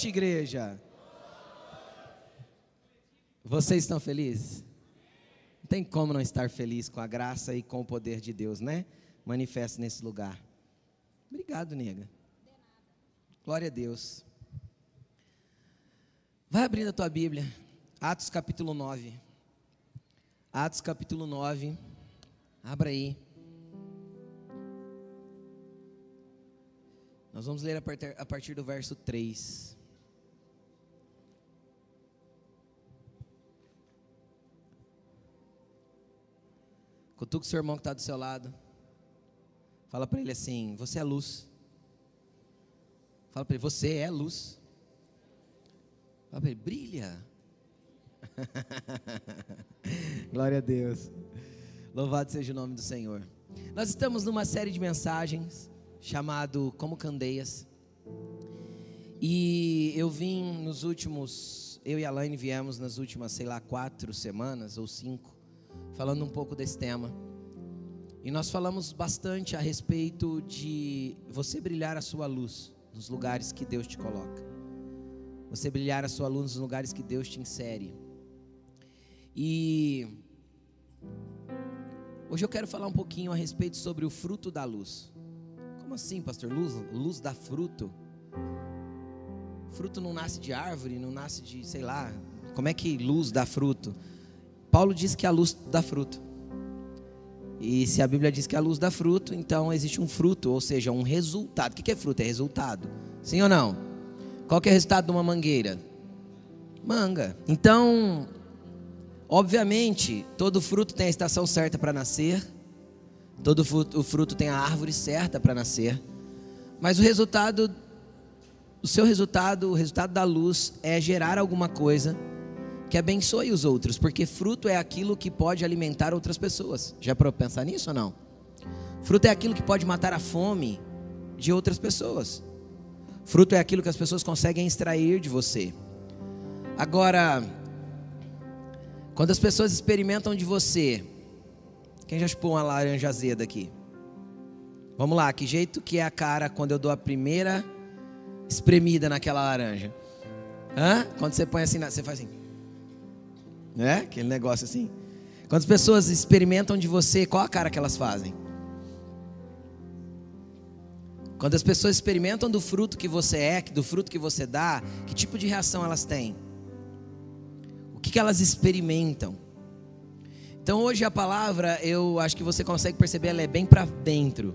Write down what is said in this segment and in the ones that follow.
noite, igreja. Vocês estão felizes? Não tem como não estar feliz com a graça e com o poder de Deus, né? Manifesto nesse lugar. Obrigado, nega. Glória a Deus. Vai abrindo a tua Bíblia. Atos capítulo 9. Atos capítulo 9. Abra aí. Nós vamos ler a partir, a partir do verso 3. Cutuca o seu irmão que está do seu lado. Fala para ele assim: Você é luz. Fala para ele: Você é luz. Fala para ele: Brilha. Glória a Deus. Louvado seja o nome do Senhor. Nós estamos numa série de mensagens chamado Como Candeias. E eu vim nos últimos, eu e a Laine viemos nas últimas, sei lá, quatro semanas ou cinco, falando um pouco desse tema. E nós falamos bastante a respeito de você brilhar a sua luz nos lugares que Deus te coloca. Você brilhar a sua luz nos lugares que Deus te insere. E hoje eu quero falar um pouquinho a respeito sobre o fruto da luz. Como assim, pastor? Luz, luz dá fruto? Fruto não nasce de árvore, não nasce de, sei lá, como é que luz dá fruto? Paulo diz que a luz dá fruto. E se a Bíblia diz que a luz dá fruto, então existe um fruto, ou seja, um resultado. O que é fruto? É resultado. Sim ou não? Qual é o resultado de uma mangueira? Manga. Então, obviamente, todo fruto tem a estação certa para nascer Todo o fruto tem a árvore certa para nascer. Mas o resultado, o seu resultado, o resultado da luz é gerar alguma coisa que abençoe os outros, porque fruto é aquilo que pode alimentar outras pessoas. Já para pensar nisso ou não? Fruto é aquilo que pode matar a fome de outras pessoas. Fruto é aquilo que as pessoas conseguem extrair de você. Agora, quando as pessoas experimentam de você quem já chupou uma laranja azeda aqui? Vamos lá, que jeito que é a cara quando eu dou a primeira espremida naquela laranja? Hã? Quando você põe assim, você faz assim. Né? Aquele negócio assim. Quando as pessoas experimentam de você, qual a cara que elas fazem? Quando as pessoas experimentam do fruto que você é, do fruto que você dá, que tipo de reação elas têm? O que, que elas experimentam? Então hoje a palavra, eu acho que você consegue perceber, ela é bem para dentro.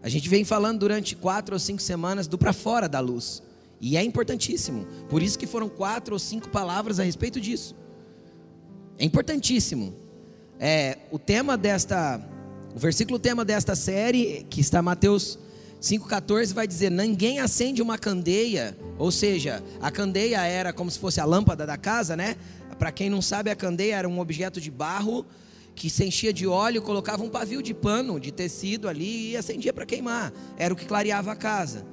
A gente vem falando durante quatro ou cinco semanas do para fora da luz. E é importantíssimo. Por isso que foram quatro ou cinco palavras a respeito disso. É importantíssimo. É, o tema desta, o versículo tema desta série, que está Mateus 5,14, vai dizer: Ninguém acende uma candeia, ou seja, a candeia era como se fosse a lâmpada da casa, né? Para quem não sabe, a candeia era um objeto de barro que se enchia de óleo, colocava um pavio de pano, de tecido ali e acendia para queimar. Era o que clareava a casa.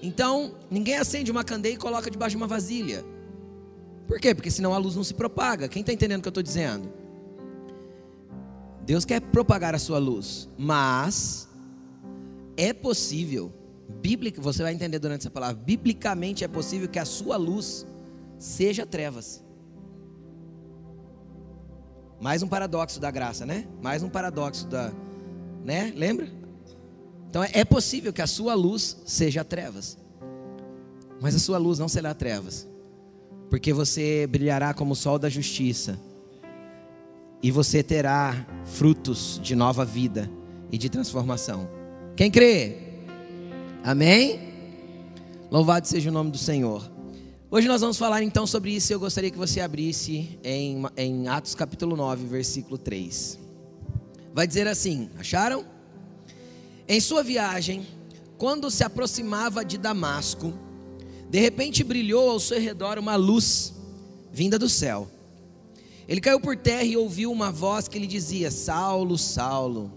Então, ninguém acende uma candeia e coloca debaixo de uma vasilha. Por quê? Porque senão a luz não se propaga. Quem está entendendo o que eu estou dizendo? Deus quer propagar a sua luz, mas é possível, bíblica, você vai entender durante essa palavra, biblicamente é possível que a sua luz seja trevas. Mais um paradoxo da graça, né? Mais um paradoxo da, né? Lembra? Então é possível que a sua luz seja trevas. Mas a sua luz não será trevas. Porque você brilhará como o sol da justiça. E você terá frutos de nova vida e de transformação. Quem crê? Amém? Louvado seja o nome do Senhor. Hoje nós vamos falar então sobre isso. Eu gostaria que você abrisse em, em Atos capítulo 9, versículo 3. Vai dizer assim: acharam? Em sua viagem, quando se aproximava de Damasco, de repente brilhou ao seu redor uma luz vinda do céu. Ele caiu por terra e ouviu uma voz que lhe dizia: Saulo, Saulo,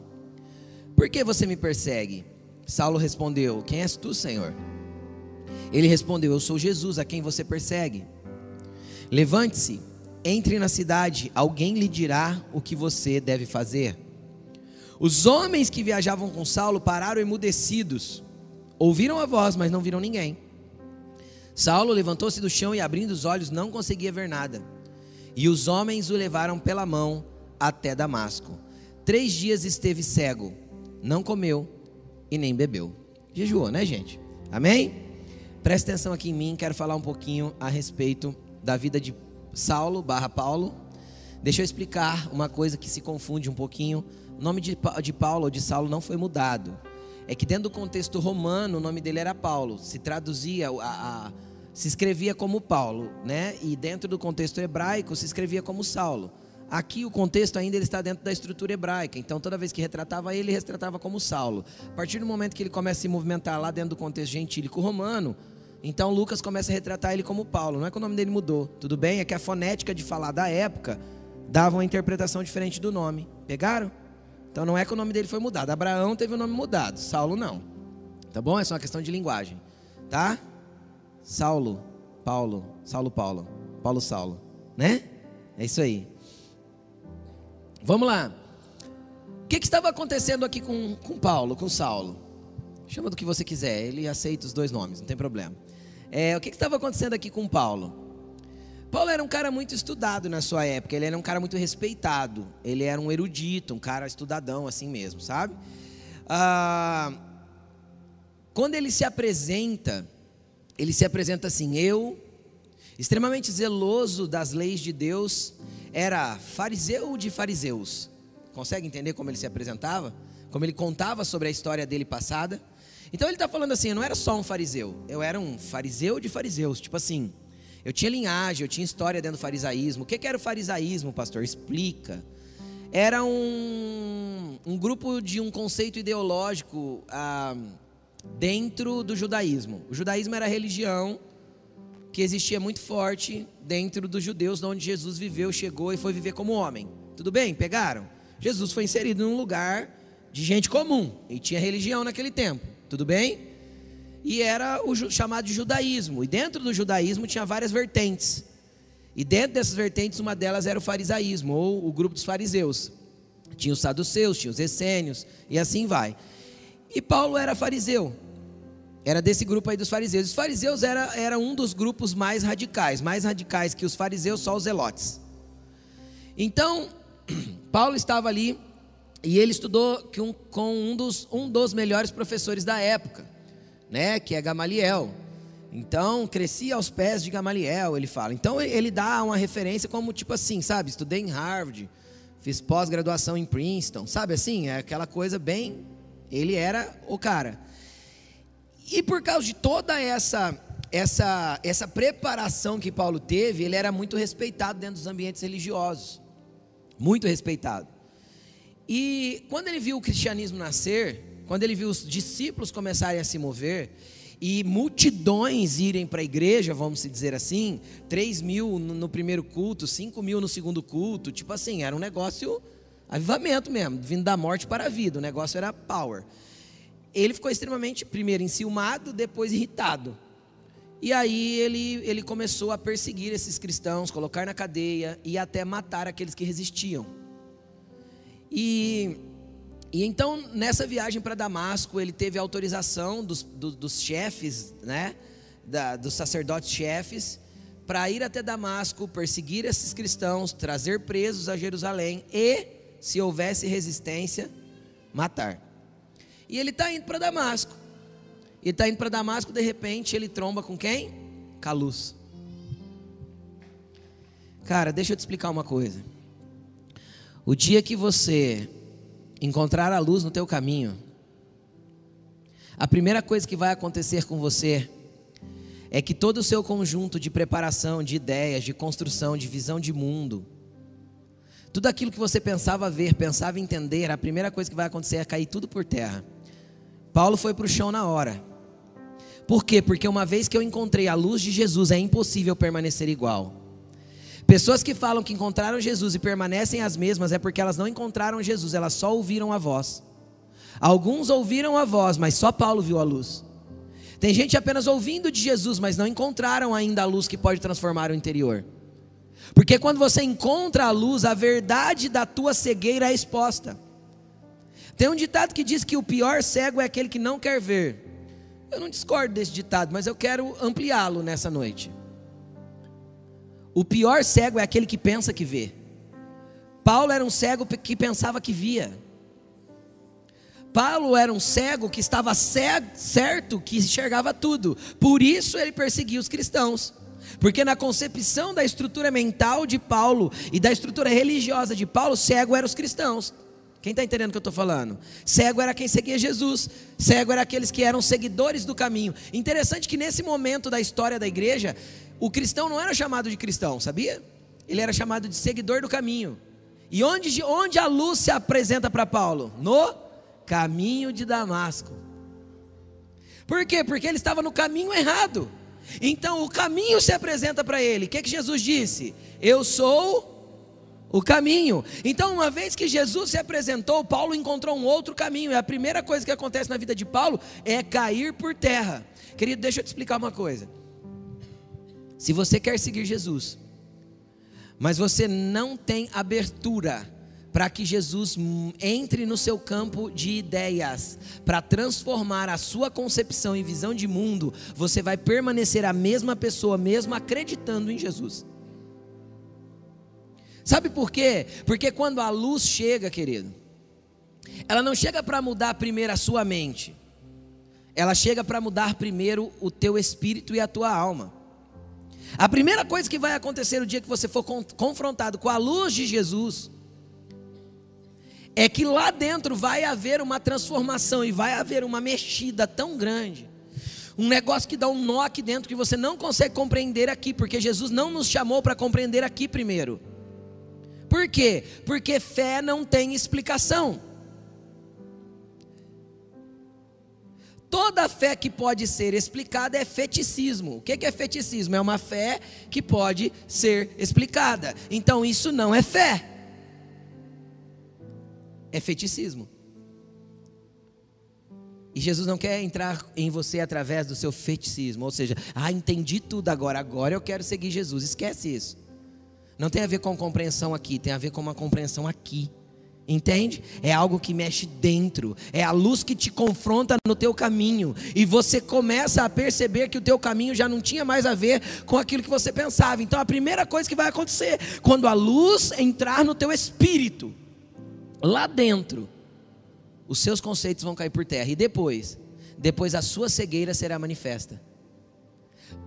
por que você me persegue? Saulo respondeu: Quem és tu, Senhor? Ele respondeu: Eu sou Jesus, a quem você persegue. Levante-se, entre na cidade, alguém lhe dirá o que você deve fazer. Os homens que viajavam com Saulo pararam emudecidos, ouviram a voz, mas não viram ninguém. Saulo levantou-se do chão e, abrindo os olhos, não conseguia ver nada. E os homens o levaram pela mão até Damasco. Três dias esteve cego, não comeu e nem bebeu. Jejuou, né, gente? Amém? Presta atenção aqui em mim, quero falar um pouquinho a respeito da vida de Saulo barra Paulo. Deixa eu explicar uma coisa que se confunde um pouquinho. O nome de, de Paulo ou de Saulo não foi mudado. É que dentro do contexto romano, o nome dele era Paulo. Se traduzia, a, a, se escrevia como Paulo, né? E dentro do contexto hebraico, se escrevia como Saulo. Aqui o contexto ainda ele está dentro da estrutura hebraica, então toda vez que retratava ele, retratava como Saulo. A partir do momento que ele começa a se movimentar lá dentro do contexto gentílico romano, então Lucas começa a retratar ele como Paulo. Não é que o nome dele mudou, tudo bem? É que a fonética de falar da época dava uma interpretação diferente do nome. Pegaram? Então não é que o nome dele foi mudado. Abraão teve o nome mudado, Saulo não. Tá bom? É só uma questão de linguagem. Tá? Saulo, Paulo, Saulo, Paulo, Paulo, Saulo. Né? É isso aí. Vamos lá. O que, que estava acontecendo aqui com, com Paulo, com Saulo? Chama do que você quiser, ele aceita os dois nomes, não tem problema. É, o que, que estava acontecendo aqui com Paulo? Paulo era um cara muito estudado na sua época, ele era um cara muito respeitado, ele era um erudito, um cara estudadão assim mesmo, sabe? Ah, quando ele se apresenta, ele se apresenta assim: eu, extremamente zeloso das leis de Deus, era fariseu de fariseus. Consegue entender como ele se apresentava? Como ele contava sobre a história dele passada? Então ele está falando assim: eu não era só um fariseu, eu era um fariseu de fariseus, tipo assim. Eu tinha linhagem, eu tinha história dentro do farisaísmo. O que, era o farisaísmo, pastor? Explica. Era um, um grupo de um conceito ideológico ah, dentro do judaísmo. O judaísmo era a religião que existia muito forte dentro dos judeus, onde Jesus viveu, chegou e foi viver como homem. Tudo bem? Pegaram? Jesus foi inserido num lugar de gente comum e tinha religião naquele tempo. Tudo bem? E era o chamado judaísmo. E dentro do judaísmo tinha várias vertentes. E dentro dessas vertentes, uma delas era o farisaísmo, ou o grupo dos fariseus. Tinha os saduceus, tinha os essênios, e assim vai. E Paulo era fariseu. Era desse grupo aí dos fariseus. Os fariseus era, era um dos grupos mais radicais, mais radicais que os fariseus, só os zelotes. Então, Paulo estava ali e ele estudou com um, dos, um dos melhores professores da época né, que é Gamaliel. Então, cresci aos pés de Gamaliel, ele fala. Então, ele dá uma referência como tipo assim, sabe? Estudei em Harvard, fiz pós-graduação em Princeton, sabe assim? É aquela coisa bem. Ele era o cara. E por causa de toda essa essa essa preparação que Paulo teve, ele era muito respeitado dentro dos ambientes religiosos. Muito respeitado. E quando ele viu o cristianismo nascer, quando ele viu os discípulos começarem a se mover e multidões irem para a igreja, vamos dizer assim, 3 mil no primeiro culto, 5 mil no segundo culto, tipo assim, era um negócio, avivamento mesmo, vindo da morte para a vida, o negócio era power. Ele ficou extremamente, primeiro, enciumado, depois irritado. E aí ele, ele começou a perseguir esses cristãos, colocar na cadeia e até matar aqueles que resistiam. E e então, nessa viagem para Damasco, ele teve autorização dos, do, dos chefes, né, da, dos sacerdotes chefes, para ir até Damasco, perseguir esses cristãos, trazer presos a Jerusalém e, se houvesse resistência, matar. E ele está indo para Damasco. Ele está indo para Damasco, de repente ele tromba com quem? Caluz. Cara, deixa eu te explicar uma coisa. O dia que você encontrar a luz no teu caminho, a primeira coisa que vai acontecer com você é que todo o seu conjunto de preparação, de ideias, de construção, de visão de mundo, tudo aquilo que você pensava ver, pensava entender, a primeira coisa que vai acontecer é cair tudo por terra. Paulo foi para o chão na hora. Por quê? Porque uma vez que eu encontrei a luz de Jesus, é impossível permanecer igual. Pessoas que falam que encontraram Jesus e permanecem as mesmas é porque elas não encontraram Jesus, elas só ouviram a voz. Alguns ouviram a voz, mas só Paulo viu a luz. Tem gente apenas ouvindo de Jesus, mas não encontraram ainda a luz que pode transformar o interior. Porque quando você encontra a luz, a verdade da tua cegueira é exposta. Tem um ditado que diz que o pior cego é aquele que não quer ver. Eu não discordo desse ditado, mas eu quero ampliá-lo nessa noite. O pior cego é aquele que pensa que vê. Paulo era um cego que pensava que via. Paulo era um cego que estava certo que enxergava tudo. Por isso ele perseguia os cristãos. Porque na concepção da estrutura mental de Paulo e da estrutura religiosa de Paulo, cego eram os cristãos. Quem está entendendo o que eu estou falando? Cego era quem seguia Jesus, cego era aqueles que eram seguidores do caminho. Interessante que nesse momento da história da igreja, o cristão não era chamado de cristão, sabia? Ele era chamado de seguidor do caminho. E onde, onde a luz se apresenta para Paulo? No caminho de Damasco. Por quê? Porque ele estava no caminho errado. Então o caminho se apresenta para ele. O que, que Jesus disse? Eu sou o caminho. Então, uma vez que Jesus se apresentou, Paulo encontrou um outro caminho. E a primeira coisa que acontece na vida de Paulo é cair por terra. Querido, deixa eu te explicar uma coisa. Se você quer seguir Jesus, mas você não tem abertura para que Jesus entre no seu campo de ideias, para transformar a sua concepção e visão de mundo, você vai permanecer a mesma pessoa, mesmo acreditando em Jesus. Sabe por quê? Porque quando a luz chega, querido, ela não chega para mudar primeiro a sua mente, ela chega para mudar primeiro o teu espírito e a tua alma. A primeira coisa que vai acontecer no dia que você for confrontado com a luz de Jesus, é que lá dentro vai haver uma transformação e vai haver uma mexida tão grande. Um negócio que dá um nó aqui dentro que você não consegue compreender aqui, porque Jesus não nos chamou para compreender aqui primeiro. Por quê? Porque fé não tem explicação. Toda fé que pode ser explicada é feticismo. O que é feticismo? É uma fé que pode ser explicada. Então isso não é fé, é feticismo. E Jesus não quer entrar em você através do seu feticismo, ou seja, ah, entendi tudo agora, agora eu quero seguir Jesus. Esquece isso. Não tem a ver com compreensão aqui, tem a ver com uma compreensão aqui. Entende? É algo que mexe dentro, é a luz que te confronta no teu caminho e você começa a perceber que o teu caminho já não tinha mais a ver com aquilo que você pensava. Então a primeira coisa que vai acontecer, quando a luz entrar no teu espírito, lá dentro, os seus conceitos vão cair por terra e depois, depois a sua cegueira será manifesta.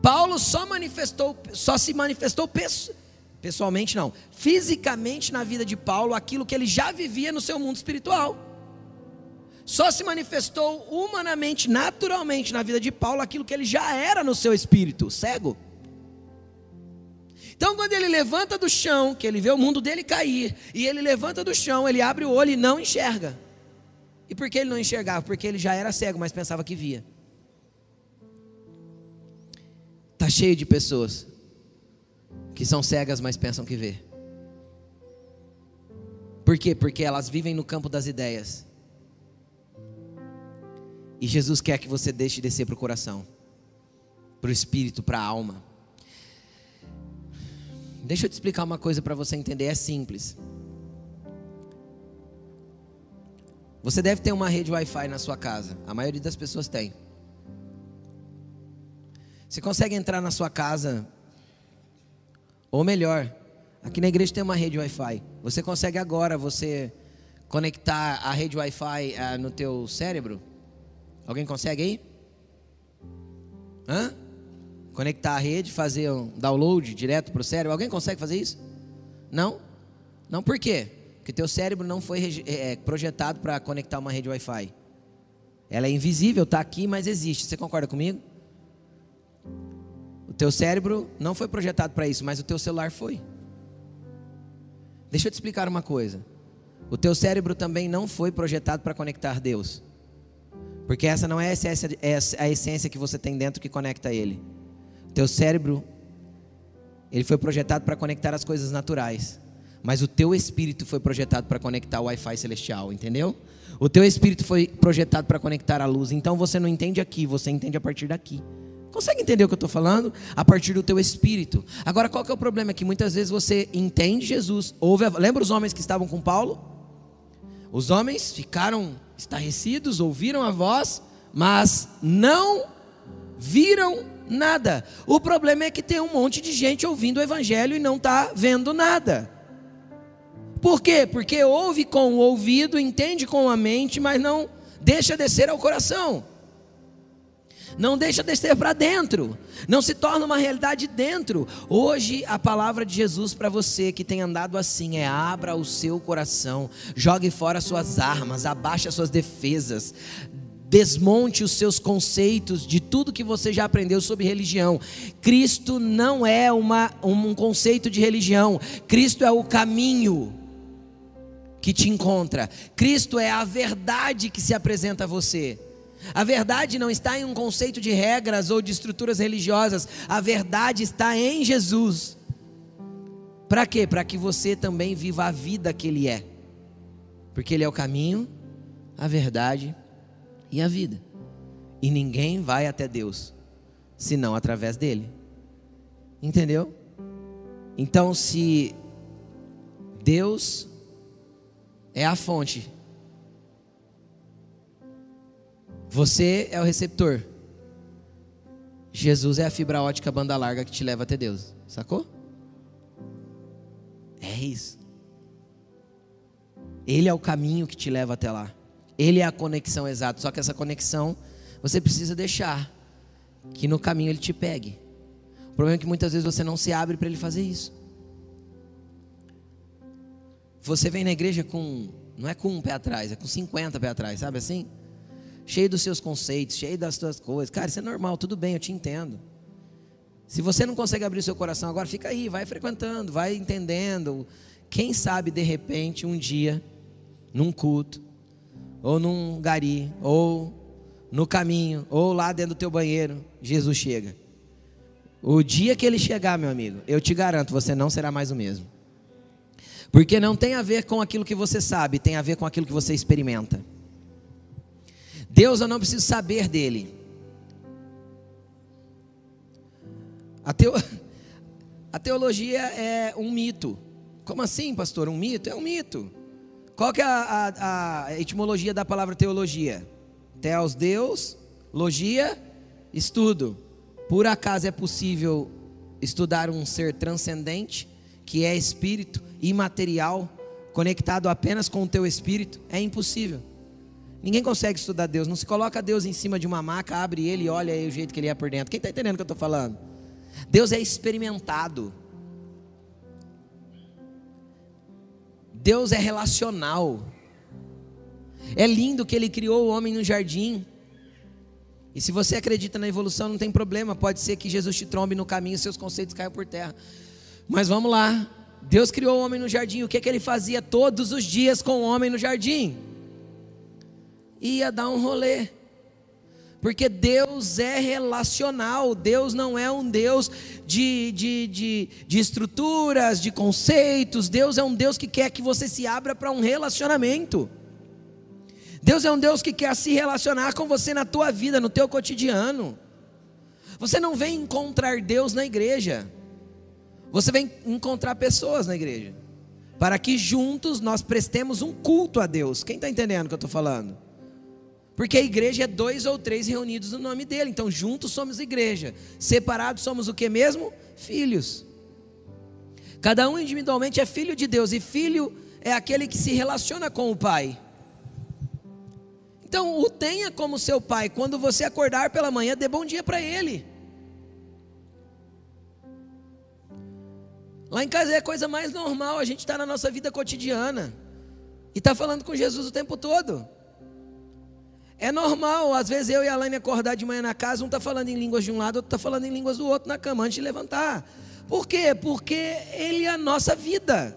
Paulo só manifestou, só se manifestou Pessoalmente, não. Fisicamente, na vida de Paulo, aquilo que ele já vivia no seu mundo espiritual. Só se manifestou humanamente, naturalmente, na vida de Paulo, aquilo que ele já era no seu espírito, cego. Então, quando ele levanta do chão, que ele vê o mundo dele cair, e ele levanta do chão, ele abre o olho e não enxerga. E por que ele não enxergava? Porque ele já era cego, mas pensava que via. Está cheio de pessoas que são cegas, mas pensam que vê. Por quê? Porque elas vivem no campo das ideias. E Jesus quer que você deixe descer para o coração, para o espírito, para a alma. Deixa eu te explicar uma coisa para você entender, é simples. Você deve ter uma rede Wi-Fi na sua casa. A maioria das pessoas tem. Você consegue entrar na sua casa ou melhor, aqui na igreja tem uma rede Wi-Fi. Você consegue agora você conectar a rede Wi-Fi uh, no teu cérebro? Alguém consegue aí? Hã? Conectar a rede, fazer um download direto para o cérebro. Alguém consegue fazer isso? Não? Não por quê? Porque teu cérebro não foi é, projetado para conectar uma rede Wi-Fi. Ela é invisível, está aqui, mas existe. Você concorda comigo? Teu cérebro não foi projetado para isso, mas o teu celular foi. Deixa eu te explicar uma coisa. O teu cérebro também não foi projetado para conectar Deus. Porque essa não é a essência, é a essência que você tem dentro que conecta Ele. O teu cérebro, ele foi projetado para conectar as coisas naturais. Mas o teu espírito foi projetado para conectar o Wi-Fi celestial, entendeu? O teu espírito foi projetado para conectar a luz. Então você não entende aqui, você entende a partir daqui. Consegue entender o que eu estou falando? A partir do teu espírito. Agora, qual que é o problema? É que muitas vezes você entende Jesus. Ouve, lembra os homens que estavam com Paulo? Os homens ficaram estarrecidos, ouviram a voz, mas não viram nada. O problema é que tem um monte de gente ouvindo o evangelho e não está vendo nada. Por quê? Porque ouve com o ouvido, entende com a mente, mas não deixa descer ao coração. Não deixa descer para dentro. Não se torna uma realidade dentro. Hoje a palavra de Jesus para você que tem andado assim é: abra o seu coração, jogue fora suas armas, abaixe suas defesas, desmonte os seus conceitos de tudo que você já aprendeu sobre religião. Cristo não é uma, um conceito de religião, Cristo é o caminho que te encontra. Cristo é a verdade que se apresenta a você. A verdade não está em um conceito de regras ou de estruturas religiosas. A verdade está em Jesus. Para quê? Para que você também viva a vida que Ele é. Porque Ele é o caminho, a verdade e a vida. E ninguém vai até Deus senão através dele. Entendeu? Então, se Deus é a fonte. Você é o receptor. Jesus é a fibra ótica banda larga que te leva até Deus. Sacou? É isso. Ele é o caminho que te leva até lá. Ele é a conexão exata. Só que essa conexão você precisa deixar que no caminho ele te pegue. O problema é que muitas vezes você não se abre para ele fazer isso. Você vem na igreja com, não é com um pé atrás, é com 50 pé atrás, sabe assim? Cheio dos seus conceitos, cheio das suas coisas. Cara, isso é normal, tudo bem, eu te entendo. Se você não consegue abrir seu coração agora, fica aí, vai frequentando, vai entendendo. Quem sabe de repente um dia, num culto, ou num gari, ou no caminho, ou lá dentro do teu banheiro, Jesus chega. O dia que ele chegar, meu amigo, eu te garanto, você não será mais o mesmo. Porque não tem a ver com aquilo que você sabe, tem a ver com aquilo que você experimenta. Deus eu não preciso saber dele. A, teo... a teologia é um mito. Como assim, pastor? Um mito? É um mito. Qual que é a, a, a etimologia da palavra teologia? Teos, Deus, logia, estudo. Por acaso é possível estudar um ser transcendente, que é espírito, imaterial, conectado apenas com o teu espírito, é impossível. Ninguém consegue estudar Deus. Não se coloca Deus em cima de uma maca, abre ele e olha aí o jeito que ele é por dentro. Quem está entendendo o que eu estou falando? Deus é experimentado. Deus é relacional. É lindo que ele criou o homem no jardim. E se você acredita na evolução, não tem problema. Pode ser que Jesus te trombe no caminho e seus conceitos caiam por terra. Mas vamos lá. Deus criou o homem no jardim. O que, que ele fazia todos os dias com o homem no jardim? Ia dar um rolê. Porque Deus é relacional, Deus não é um Deus de, de, de, de, estruturas, de conceitos, Deus é um Deus que quer que você se abra para um relacionamento. Deus é um Deus que quer se relacionar com você na tua vida, no teu cotidiano. Você não vem encontrar Deus na igreja. Você vem encontrar pessoas na igreja, para que juntos nós prestemos um culto a Deus. Quem está entendendo o que eu estou falando? Porque a igreja é dois ou três reunidos no nome dele. Então, juntos somos igreja. Separados somos o que mesmo? Filhos. Cada um individualmente é filho de Deus. E filho é aquele que se relaciona com o pai. Então, o tenha como seu pai. Quando você acordar pela manhã, dê bom dia para ele. Lá em casa é a coisa mais normal, a gente está na nossa vida cotidiana e está falando com Jesus o tempo todo. É normal, às vezes eu e a Laine acordar de manhã na casa, um está falando em línguas de um lado, outro está falando em línguas do outro na cama antes de levantar. Por quê? Porque Ele é a nossa vida.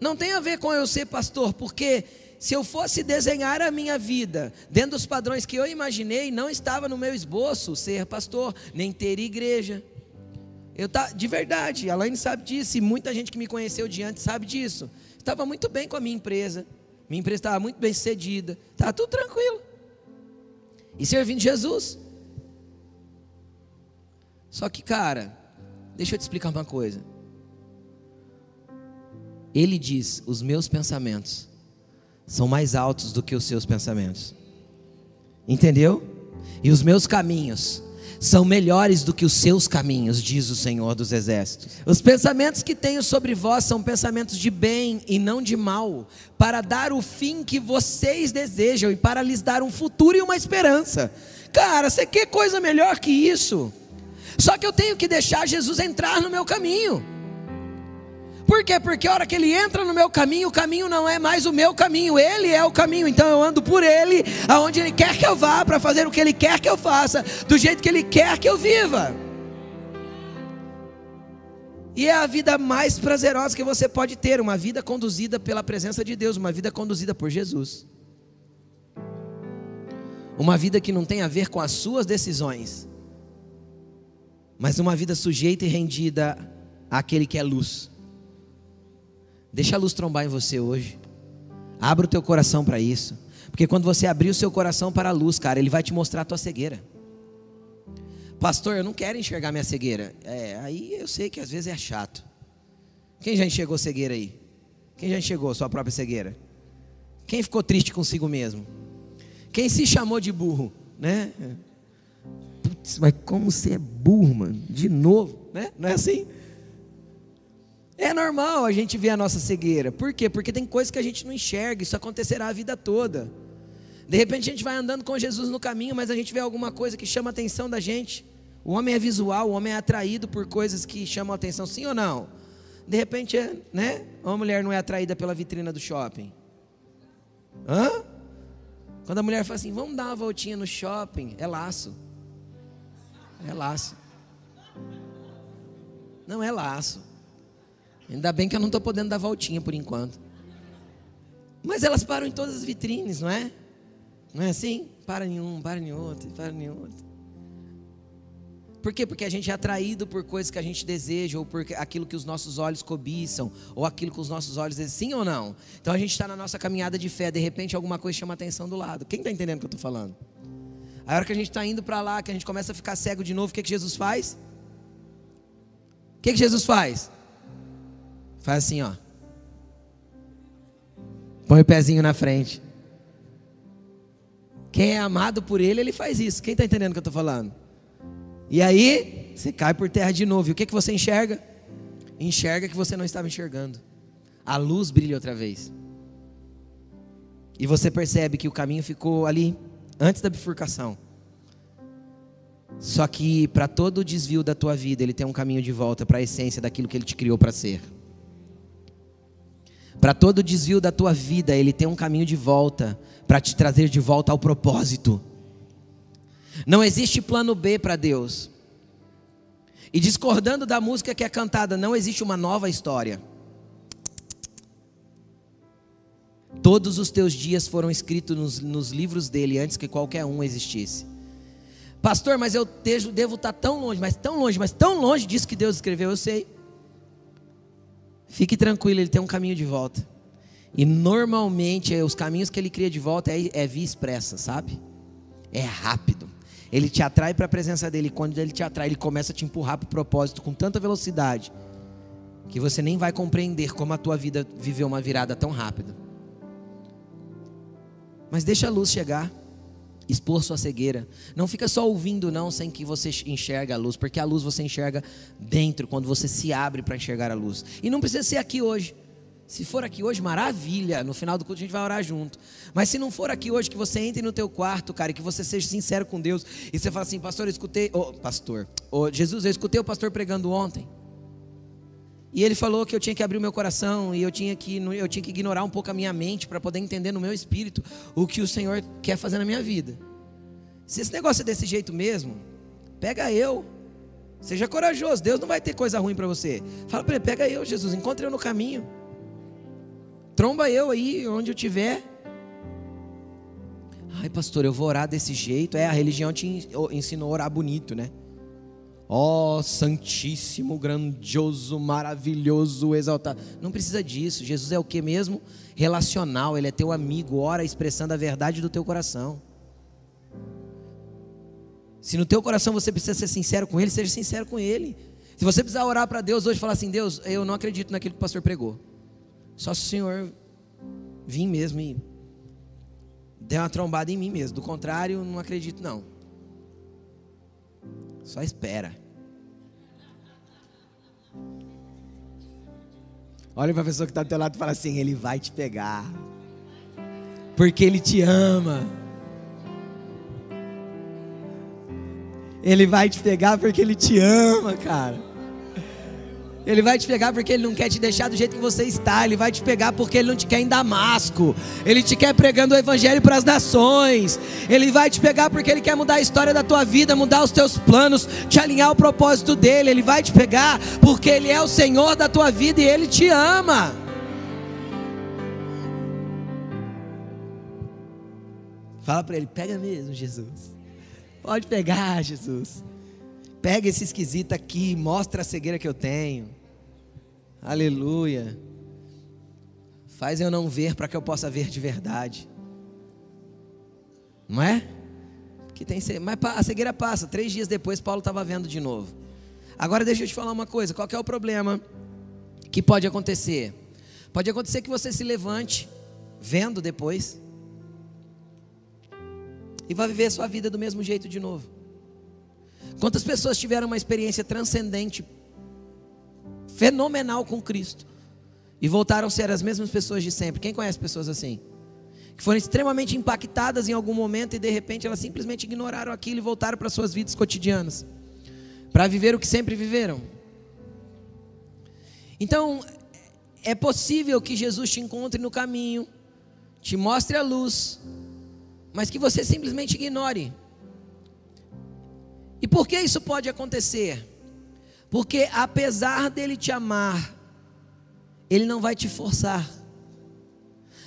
Não tem a ver com eu ser pastor, porque se eu fosse desenhar a minha vida dentro dos padrões que eu imaginei, não estava no meu esboço ser pastor, nem ter igreja. Eu tá, de verdade, a Laine sabe disso, e muita gente que me conheceu de antes sabe disso. Estava muito bem com a minha empresa. Minha empresa estava muito bem cedida. Estava tudo tranquilo. E servindo Jesus. Só que, cara, deixa eu te explicar uma coisa. Ele diz: os meus pensamentos são mais altos do que os seus pensamentos. Entendeu? E os meus caminhos são melhores do que os seus caminhos, diz o Senhor dos Exércitos. Os pensamentos que tenho sobre vós são pensamentos de bem e não de mal, para dar o fim que vocês desejam e para lhes dar um futuro e uma esperança. Cara, você quer coisa melhor que isso? Só que eu tenho que deixar Jesus entrar no meu caminho. Por quê? Porque a hora que ele entra no meu caminho, o caminho não é mais o meu caminho, ele é o caminho. Então eu ando por ele, aonde ele quer que eu vá, para fazer o que ele quer que eu faça, do jeito que ele quer que eu viva. E é a vida mais prazerosa que você pode ter, uma vida conduzida pela presença de Deus, uma vida conduzida por Jesus. Uma vida que não tem a ver com as suas decisões, mas uma vida sujeita e rendida àquele que é luz. Deixa a luz trombar em você hoje. Abra o teu coração para isso. Porque quando você abrir o seu coração para a luz, cara, ele vai te mostrar a tua cegueira. Pastor, eu não quero enxergar minha cegueira. É, aí eu sei que às vezes é chato. Quem já enxergou cegueira aí? Quem já enxergou sua própria cegueira? Quem ficou triste consigo mesmo? Quem se chamou de burro, né? Putz, mas como você é burro, mano? De novo, né? Não é assim? É normal a gente ver a nossa cegueira. Por quê? Porque tem coisas que a gente não enxerga, isso acontecerá a vida toda. De repente a gente vai andando com Jesus no caminho, mas a gente vê alguma coisa que chama a atenção da gente. O homem é visual, o homem é atraído por coisas que chamam a atenção, sim ou não? De repente, é, né? Uma mulher não é atraída pela vitrina do shopping. Hã? Quando a mulher fala assim, vamos dar uma voltinha no shopping, é laço. É laço. Não é laço. Ainda bem que eu não estou podendo dar voltinha por enquanto. Mas elas param em todas as vitrines, não é? Não é assim? Para em um, para em outro, para em outro. Por quê? Porque a gente é atraído por coisas que a gente deseja, ou por aquilo que os nossos olhos cobiçam, ou aquilo que os nossos olhos desejam, sim ou não? Então a gente está na nossa caminhada de fé, de repente alguma coisa chama a atenção do lado. Quem está entendendo o que eu estou falando? A hora que a gente está indo para lá, que a gente começa a ficar cego de novo, o que, que Jesus faz? O que, que Jesus faz? Faz assim, ó. Põe o pezinho na frente. Quem é amado por ele, ele faz isso. Quem está entendendo o que eu estou falando? E aí, você cai por terra de novo. E o que, que você enxerga? Enxerga que você não estava enxergando. A luz brilha outra vez. E você percebe que o caminho ficou ali, antes da bifurcação. Só que para todo o desvio da tua vida, ele tem um caminho de volta para a essência daquilo que ele te criou para ser. Para todo desvio da tua vida, Ele tem um caminho de volta para te trazer de volta ao propósito. Não existe plano B para Deus. E discordando da música que é cantada, não existe uma nova história. Todos os teus dias foram escritos nos, nos livros dele antes que qualquer um existisse. Pastor, mas eu devo, devo estar tão longe, mas tão longe, mas tão longe disso que Deus escreveu, eu sei. Fique tranquilo, ele tem um caminho de volta. E normalmente os caminhos que ele cria de volta é, é via expressa, sabe? É rápido. Ele te atrai para a presença dele. Quando ele te atrai, ele começa a te empurrar para o propósito com tanta velocidade que você nem vai compreender como a tua vida viveu uma virada tão rápida. Mas deixa a luz chegar expor sua cegueira. Não fica só ouvindo não sem que você enxergue a luz, porque a luz você enxerga dentro quando você se abre para enxergar a luz. E não precisa ser aqui hoje. Se for aqui hoje, maravilha. No final do culto a gente vai orar junto. Mas se não for aqui hoje, que você entre no teu quarto, cara, e que você seja sincero com Deus e você fala assim, pastor, eu escutei, oh, pastor, oh, Jesus, eu escutei o pastor pregando ontem. E ele falou que eu tinha que abrir o meu coração e eu tinha que, eu tinha que ignorar um pouco a minha mente para poder entender no meu espírito o que o Senhor quer fazer na minha vida. Se esse negócio é desse jeito mesmo, pega eu. Seja corajoso, Deus não vai ter coisa ruim para você. Fala para ele, pega eu, Jesus, encontre eu no caminho. Tromba eu aí onde eu estiver. Ai, pastor, eu vou orar desse jeito. É, a religião te ensinou a orar bonito, né? Ó oh, Santíssimo, grandioso, maravilhoso, exaltado. Não precisa disso. Jesus é o que mesmo? Relacional. Ele é teu amigo. Ora expressando a verdade do teu coração. Se no teu coração você precisa ser sincero com Ele, seja sincero com Ele. Se você precisar orar para Deus hoje e falar assim: Deus, eu não acredito naquilo que o pastor pregou. Só se o Senhor vir mesmo e deu uma trombada em mim mesmo. Do contrário, não acredito não. Só espera. Olha para a pessoa que está do teu lado e fala assim: Ele vai te pegar, porque Ele te ama. Ele vai te pegar porque Ele te ama, cara. Ele vai te pegar porque Ele não quer te deixar do jeito que você está. Ele vai te pegar porque Ele não te quer em Damasco. Ele te quer pregando o Evangelho para as nações. Ele vai te pegar porque Ele quer mudar a história da tua vida, mudar os teus planos, te alinhar ao propósito dele. Ele vai te pegar porque Ele é o Senhor da tua vida e Ele te ama. Fala para Ele: pega mesmo, Jesus. Pode pegar, Jesus. Pega esse esquisito aqui, mostra a cegueira que eu tenho. Aleluia. Faz eu não ver para que eu possa ver de verdade. Não é? Que tem, mas a cegueira passa. Três dias depois, Paulo estava vendo de novo. Agora deixa eu te falar uma coisa. Qual é o problema que pode acontecer? Pode acontecer que você se levante vendo depois e vai viver a sua vida do mesmo jeito de novo. Quantas pessoas tiveram uma experiência transcendente, fenomenal com Cristo, e voltaram a ser as mesmas pessoas de sempre? Quem conhece pessoas assim? Que foram extremamente impactadas em algum momento e de repente elas simplesmente ignoraram aquilo e voltaram para suas vidas cotidianas, para viver o que sempre viveram. Então, é possível que Jesus te encontre no caminho, te mostre a luz, mas que você simplesmente ignore. Por que isso pode acontecer? Porque apesar dele te amar, ele não vai te forçar.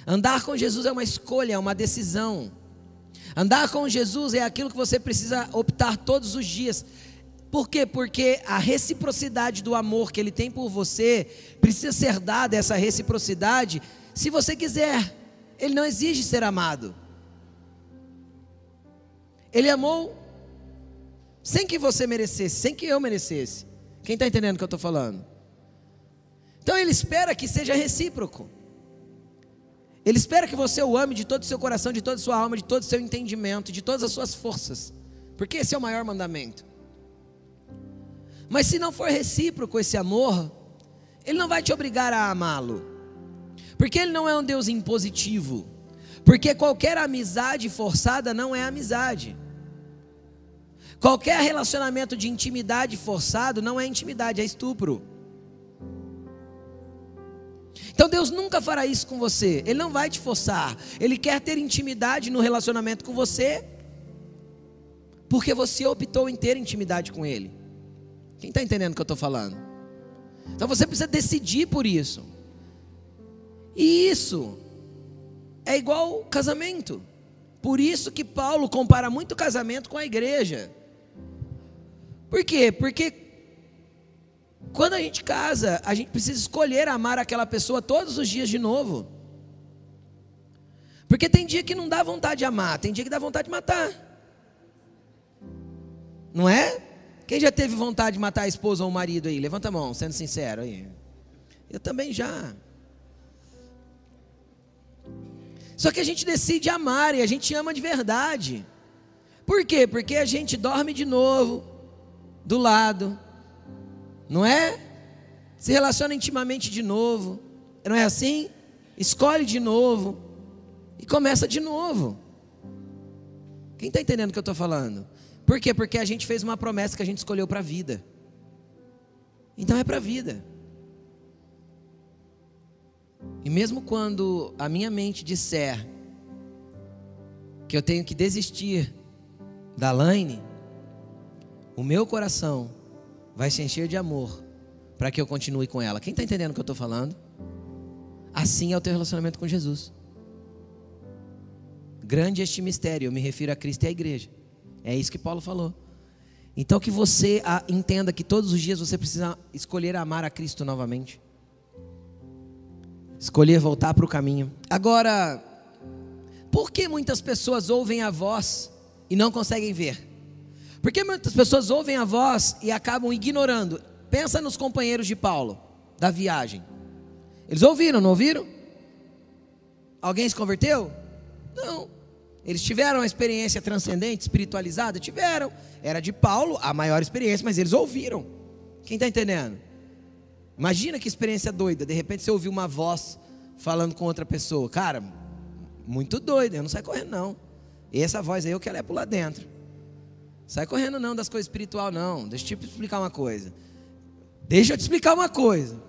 Andar com Jesus é uma escolha, é uma decisão. Andar com Jesus é aquilo que você precisa optar todos os dias. Por quê? Porque a reciprocidade do amor que ele tem por você precisa ser dada essa reciprocidade se você quiser. Ele não exige ser amado. Ele amou sem que você merecesse, sem que eu merecesse. Quem está entendendo o que eu estou falando? Então ele espera que seja recíproco. Ele espera que você o ame de todo o seu coração, de toda a sua alma, de todo o seu entendimento, de todas as suas forças. Porque esse é o maior mandamento. Mas se não for recíproco esse amor, ele não vai te obrigar a amá-lo. Porque ele não é um Deus impositivo. Porque qualquer amizade forçada não é amizade. Qualquer relacionamento de intimidade forçado não é intimidade, é estupro. Então Deus nunca fará isso com você. Ele não vai te forçar. Ele quer ter intimidade no relacionamento com você, porque você optou em ter intimidade com Ele. Quem está entendendo o que eu estou falando? Então você precisa decidir por isso. E isso é igual casamento. Por isso que Paulo compara muito casamento com a igreja. Por quê? Porque quando a gente casa, a gente precisa escolher amar aquela pessoa todos os dias de novo. Porque tem dia que não dá vontade de amar, tem dia que dá vontade de matar. Não é? Quem já teve vontade de matar a esposa ou o marido aí? Levanta a mão, sendo sincero aí. Eu também já. Só que a gente decide amar e a gente ama de verdade. Por quê? Porque a gente dorme de novo, do lado, não é? Se relaciona intimamente de novo, não é assim? Escolhe de novo e começa de novo. Quem está entendendo o que eu estou falando? Por quê? Porque a gente fez uma promessa que a gente escolheu para a vida. Então é para a vida. E mesmo quando a minha mente disser que eu tenho que desistir da Laine, o meu coração vai se encher de amor para que eu continue com ela. Quem está entendendo o que eu estou falando? Assim é o teu relacionamento com Jesus. Grande este mistério, eu me refiro a Cristo e à igreja. É isso que Paulo falou. Então que você entenda que todos os dias você precisa escolher amar a Cristo novamente. Escolher voltar para o caminho. Agora, por que muitas pessoas ouvem a voz e não conseguem ver? Porque muitas pessoas ouvem a voz e acabam ignorando. Pensa nos companheiros de Paulo, da viagem. Eles ouviram, não ouviram? Alguém se converteu? Não. Eles tiveram uma experiência transcendente, espiritualizada? Tiveram. Era de Paulo a maior experiência, mas eles ouviram. Quem está entendendo? Imagina que experiência doida. De repente você ouviu uma voz falando com outra pessoa. Cara, muito doido. Eu não saio correndo, não. E essa voz aí eu quero é pular dentro. Sai correndo não das coisas espiritual, não. Deixa eu te explicar uma coisa. Deixa eu te explicar uma coisa.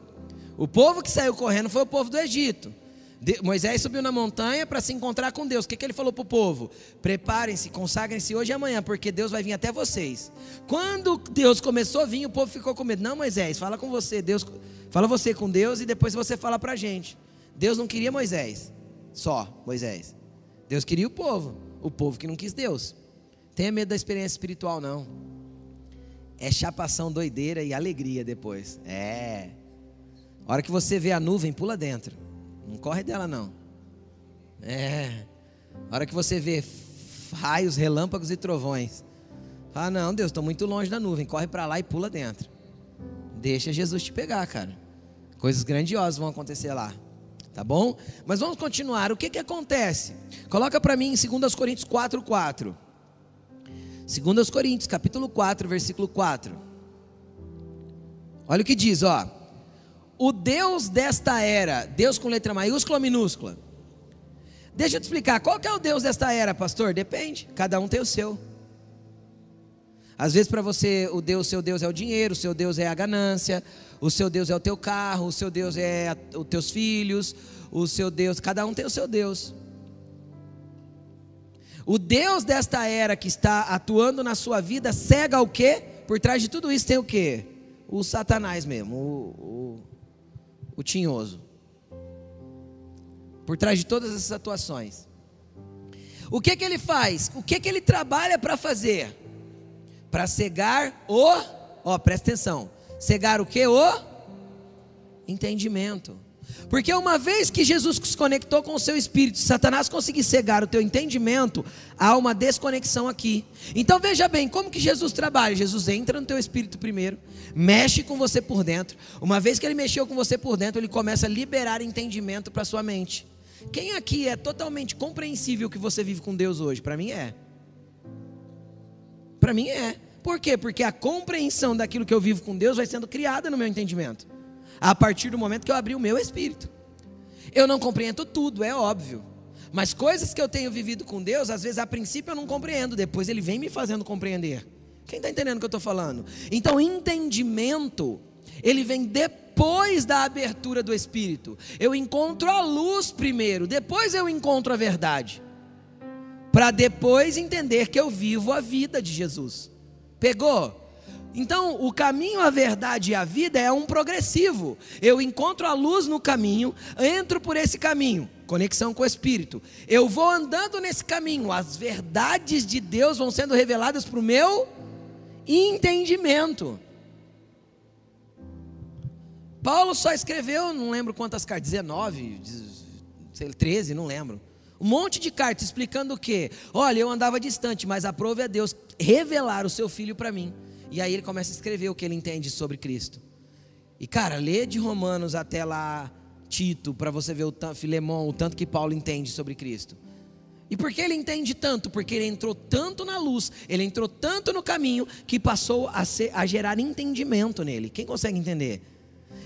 O povo que saiu correndo foi o povo do Egito. De, Moisés subiu na montanha para se encontrar com Deus. O que, que ele falou para o povo? Preparem-se, consagrem-se hoje e amanhã, porque Deus vai vir até vocês. Quando Deus começou a vir, o povo ficou com medo. Não, Moisés, fala com você. Deus, fala você com Deus e depois você fala para a gente. Deus não queria Moisés, só Moisés. Deus queria o povo, o povo que não quis Deus. Tenha medo da experiência espiritual, não. É chapação, doideira e alegria depois. É. A hora que você vê a nuvem, pula dentro. Não corre dela, não. É. A hora que você vê raios, relâmpagos e trovões. Ah, não, Deus, estou muito longe da nuvem. Corre para lá e pula dentro. Deixa Jesus te pegar, cara. Coisas grandiosas vão acontecer lá. Tá bom? Mas vamos continuar. O que que acontece? Coloca para mim em 2 Coríntios 4, 4. 2 Coríntios, capítulo 4, versículo 4. Olha o que diz, ó o Deus desta era, Deus com letra maiúscula ou minúscula? Deixa eu te explicar, qual que é o Deus desta era, pastor? Depende, cada um tem o seu. Às vezes para você o Deus, seu Deus é o dinheiro, o seu Deus é a ganância, o seu Deus é o teu carro, o seu Deus é os teus filhos, o seu Deus, cada um tem o seu Deus. O Deus desta era que está atuando na sua vida cega o quê? Por trás de tudo isso tem o quê? O Satanás mesmo, o, o o tinhoso. Por trás de todas essas atuações. O que que ele faz? O que que ele trabalha para fazer? Para cegar o, ó, presta atenção. Cegar o que? O entendimento. Porque uma vez que Jesus se conectou com o seu espírito, se Satanás conseguir cegar o teu entendimento, há uma desconexão aqui. Então veja bem, como que Jesus trabalha? Jesus entra no teu espírito primeiro, mexe com você por dentro. Uma vez que ele mexeu com você por dentro, ele começa a liberar entendimento para sua mente. Quem aqui é totalmente compreensível que você vive com Deus hoje? Para mim é. Para mim é. Por quê? Porque a compreensão daquilo que eu vivo com Deus vai sendo criada no meu entendimento a partir do momento que eu abri o meu espírito. Eu não compreendo tudo, é óbvio. Mas coisas que eu tenho vivido com Deus, às vezes a princípio eu não compreendo, depois Ele vem me fazendo compreender. Quem está entendendo o que eu estou falando? Então, entendimento, ele vem depois da abertura do Espírito. Eu encontro a luz primeiro, depois eu encontro a verdade. Para depois entender que eu vivo a vida de Jesus. Pegou? Então, o caminho, a verdade e a vida é um progressivo. Eu encontro a luz no caminho, entro por esse caminho, conexão com o Espírito. Eu vou andando nesse caminho, as verdades de Deus vão sendo reveladas para o meu entendimento. Paulo só escreveu, não lembro quantas cartas, 19, 13, não lembro. Um monte de cartas explicando o quê? Olha, eu andava distante, mas aprove a Deus revelar o seu filho para mim. E aí ele começa a escrever o que ele entende sobre Cristo. E cara, lê de Romanos até lá Tito para você ver o Filemão, o tanto que Paulo entende sobre Cristo. E por que ele entende tanto? Porque ele entrou tanto na luz, ele entrou tanto no caminho que passou a, ser, a gerar entendimento nele. Quem consegue entender?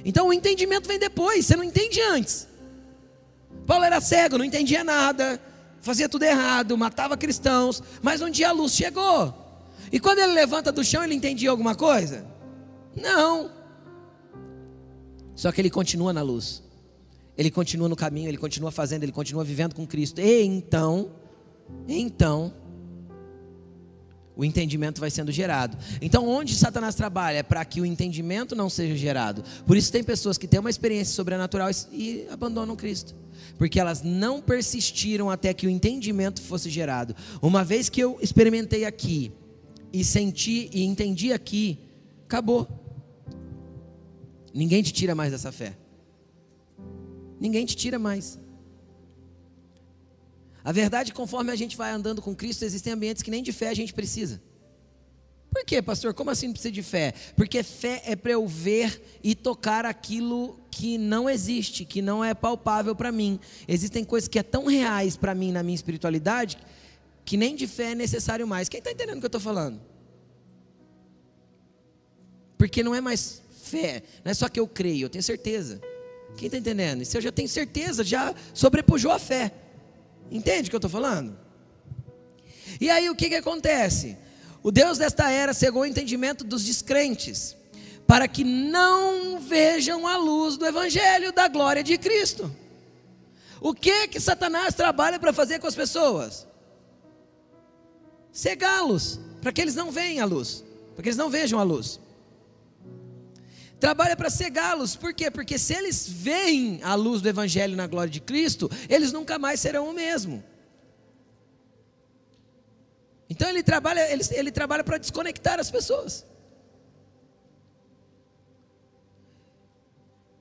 Então o entendimento vem depois, você não entende antes. Paulo era cego, não entendia nada, fazia tudo errado, matava cristãos, mas um dia a luz chegou. E quando ele levanta do chão, ele entendia alguma coisa? Não. Só que ele continua na luz. Ele continua no caminho, ele continua fazendo, ele continua vivendo com Cristo. E então, então, o entendimento vai sendo gerado. Então, onde Satanás trabalha é para que o entendimento não seja gerado. Por isso tem pessoas que têm uma experiência sobrenatural e abandonam Cristo. Porque elas não persistiram até que o entendimento fosse gerado. Uma vez que eu experimentei aqui, e senti e entendi aqui, acabou. Ninguém te tira mais dessa fé. Ninguém te tira mais. A verdade, conforme a gente vai andando com Cristo, existem ambientes que nem de fé a gente precisa. Por quê, pastor? Como assim precisa de fé? Porque fé é para eu ver e tocar aquilo que não existe, que não é palpável para mim. Existem coisas que é tão reais para mim na minha espiritualidade que nem de fé é necessário mais. Quem está entendendo o que eu estou falando? Porque não é mais fé, não é só que eu creio, eu tenho certeza. Quem está entendendo? Se eu já tenho certeza, já sobrepujou a fé. Entende o que eu estou falando? E aí o que, que acontece? O Deus desta era cegou o entendimento dos descrentes, para que não vejam a luz do Evangelho da glória de Cristo. O que que Satanás trabalha para fazer com as pessoas? Cegá-los, para que eles não vejam a luz, para que eles não vejam a luz. Trabalha para cegá-los, por quê? Porque se eles veem a luz do Evangelho na glória de Cristo, eles nunca mais serão o mesmo. Então ele trabalha, ele, ele trabalha para desconectar as pessoas.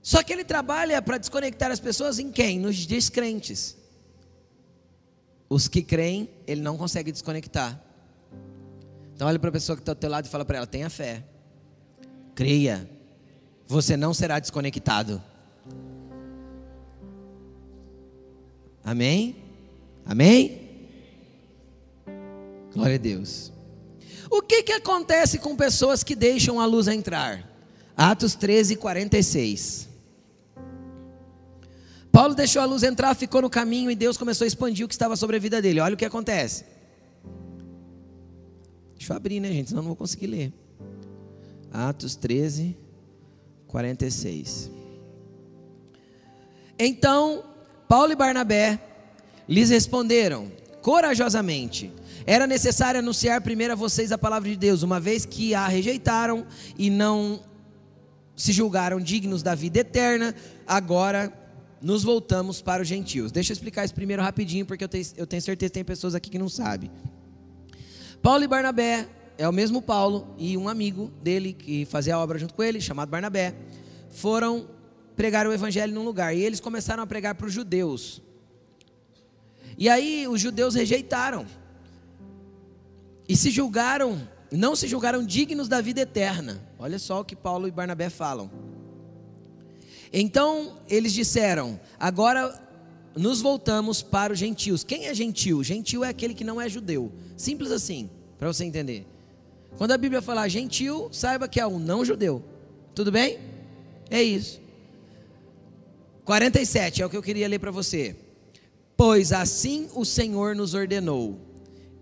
Só que ele trabalha para desconectar as pessoas em quem? Nos descrentes. Os que creem, ele não consegue desconectar. Então olha para a pessoa que está ao teu lado e fala para ela: tenha fé, creia, você não será desconectado. Amém? Amém? Glória a Deus. O que, que acontece com pessoas que deixam a luz entrar? Atos 13, 46. Paulo deixou a luz entrar, ficou no caminho e Deus começou a expandir o que estava sobre a vida dele. Olha o que acontece. Deixa eu abrir, né, gente? Senão não vou conseguir ler. Atos 13, 46. Então, Paulo e Barnabé lhes responderam corajosamente: era necessário anunciar primeiro a vocês a palavra de Deus, uma vez que a rejeitaram e não se julgaram dignos da vida eterna, agora nos voltamos para os gentios. Deixa eu explicar isso primeiro rapidinho, porque eu tenho, eu tenho certeza que tem pessoas aqui que não sabem. Paulo e Barnabé é o mesmo Paulo e um amigo dele que fazia a obra junto com ele, chamado Barnabé, foram pregar o evangelho num lugar e eles começaram a pregar para os judeus. E aí os judeus rejeitaram e se julgaram, não se julgaram dignos da vida eterna. Olha só o que Paulo e Barnabé falam. Então eles disseram: agora nos voltamos para os gentios. Quem é gentil? Gentil é aquele que não é judeu. Simples assim, para você entender. Quando a Bíblia falar gentil, saiba que é um não judeu. Tudo bem? É isso. 47 é o que eu queria ler para você. Pois assim o Senhor nos ordenou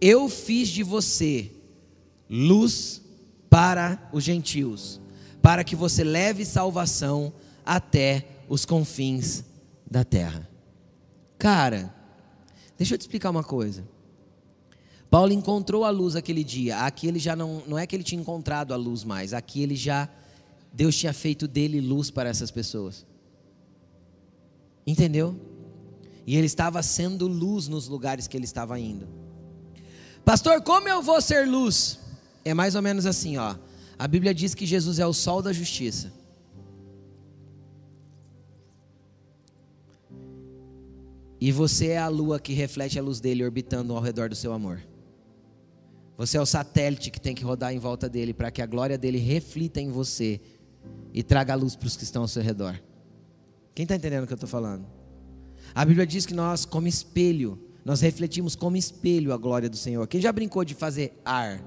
eu fiz de você luz para os gentios, para que você leve salvação até os confins da terra. Cara, deixa eu te explicar uma coisa. Paulo encontrou a luz aquele dia. Aqui ele já não, não é que ele tinha encontrado a luz mais, aqui ele já Deus tinha feito dele luz para essas pessoas. Entendeu? E ele estava sendo luz nos lugares que ele estava indo. Pastor, como eu vou ser luz? É mais ou menos assim, ó. A Bíblia diz que Jesus é o sol da justiça. E você é a lua que reflete a luz dele orbitando ao redor do seu amor. Você é o satélite que tem que rodar em volta dele para que a glória dele reflita em você e traga a luz para os que estão ao seu redor. Quem está entendendo o que eu estou falando? A Bíblia diz que nós, como espelho, nós refletimos como espelho a glória do Senhor. Quem já brincou de fazer ar?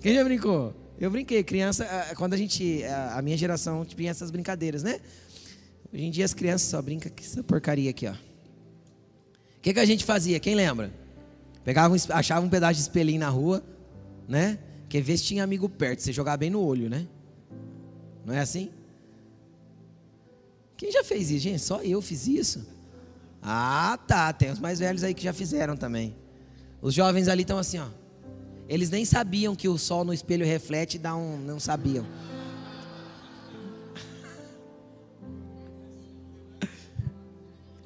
Quem já brincou? Eu brinquei, criança, quando a gente, a minha geração tinha essas brincadeiras, né? Hoje em dia as crianças só brincam com essa porcaria aqui, ó. O que, que a gente fazia? Quem lembra? Pegava, achava um pedaço de espelhinho na rua, né? Quer ver se tinha amigo perto, você jogava bem no olho, né? Não é assim? Quem já fez isso, gente? Só eu fiz isso. Ah, tá. Tem os mais velhos aí que já fizeram também. Os jovens ali estão assim, ó. Eles nem sabiam que o sol no espelho reflete e dá um. Não sabiam.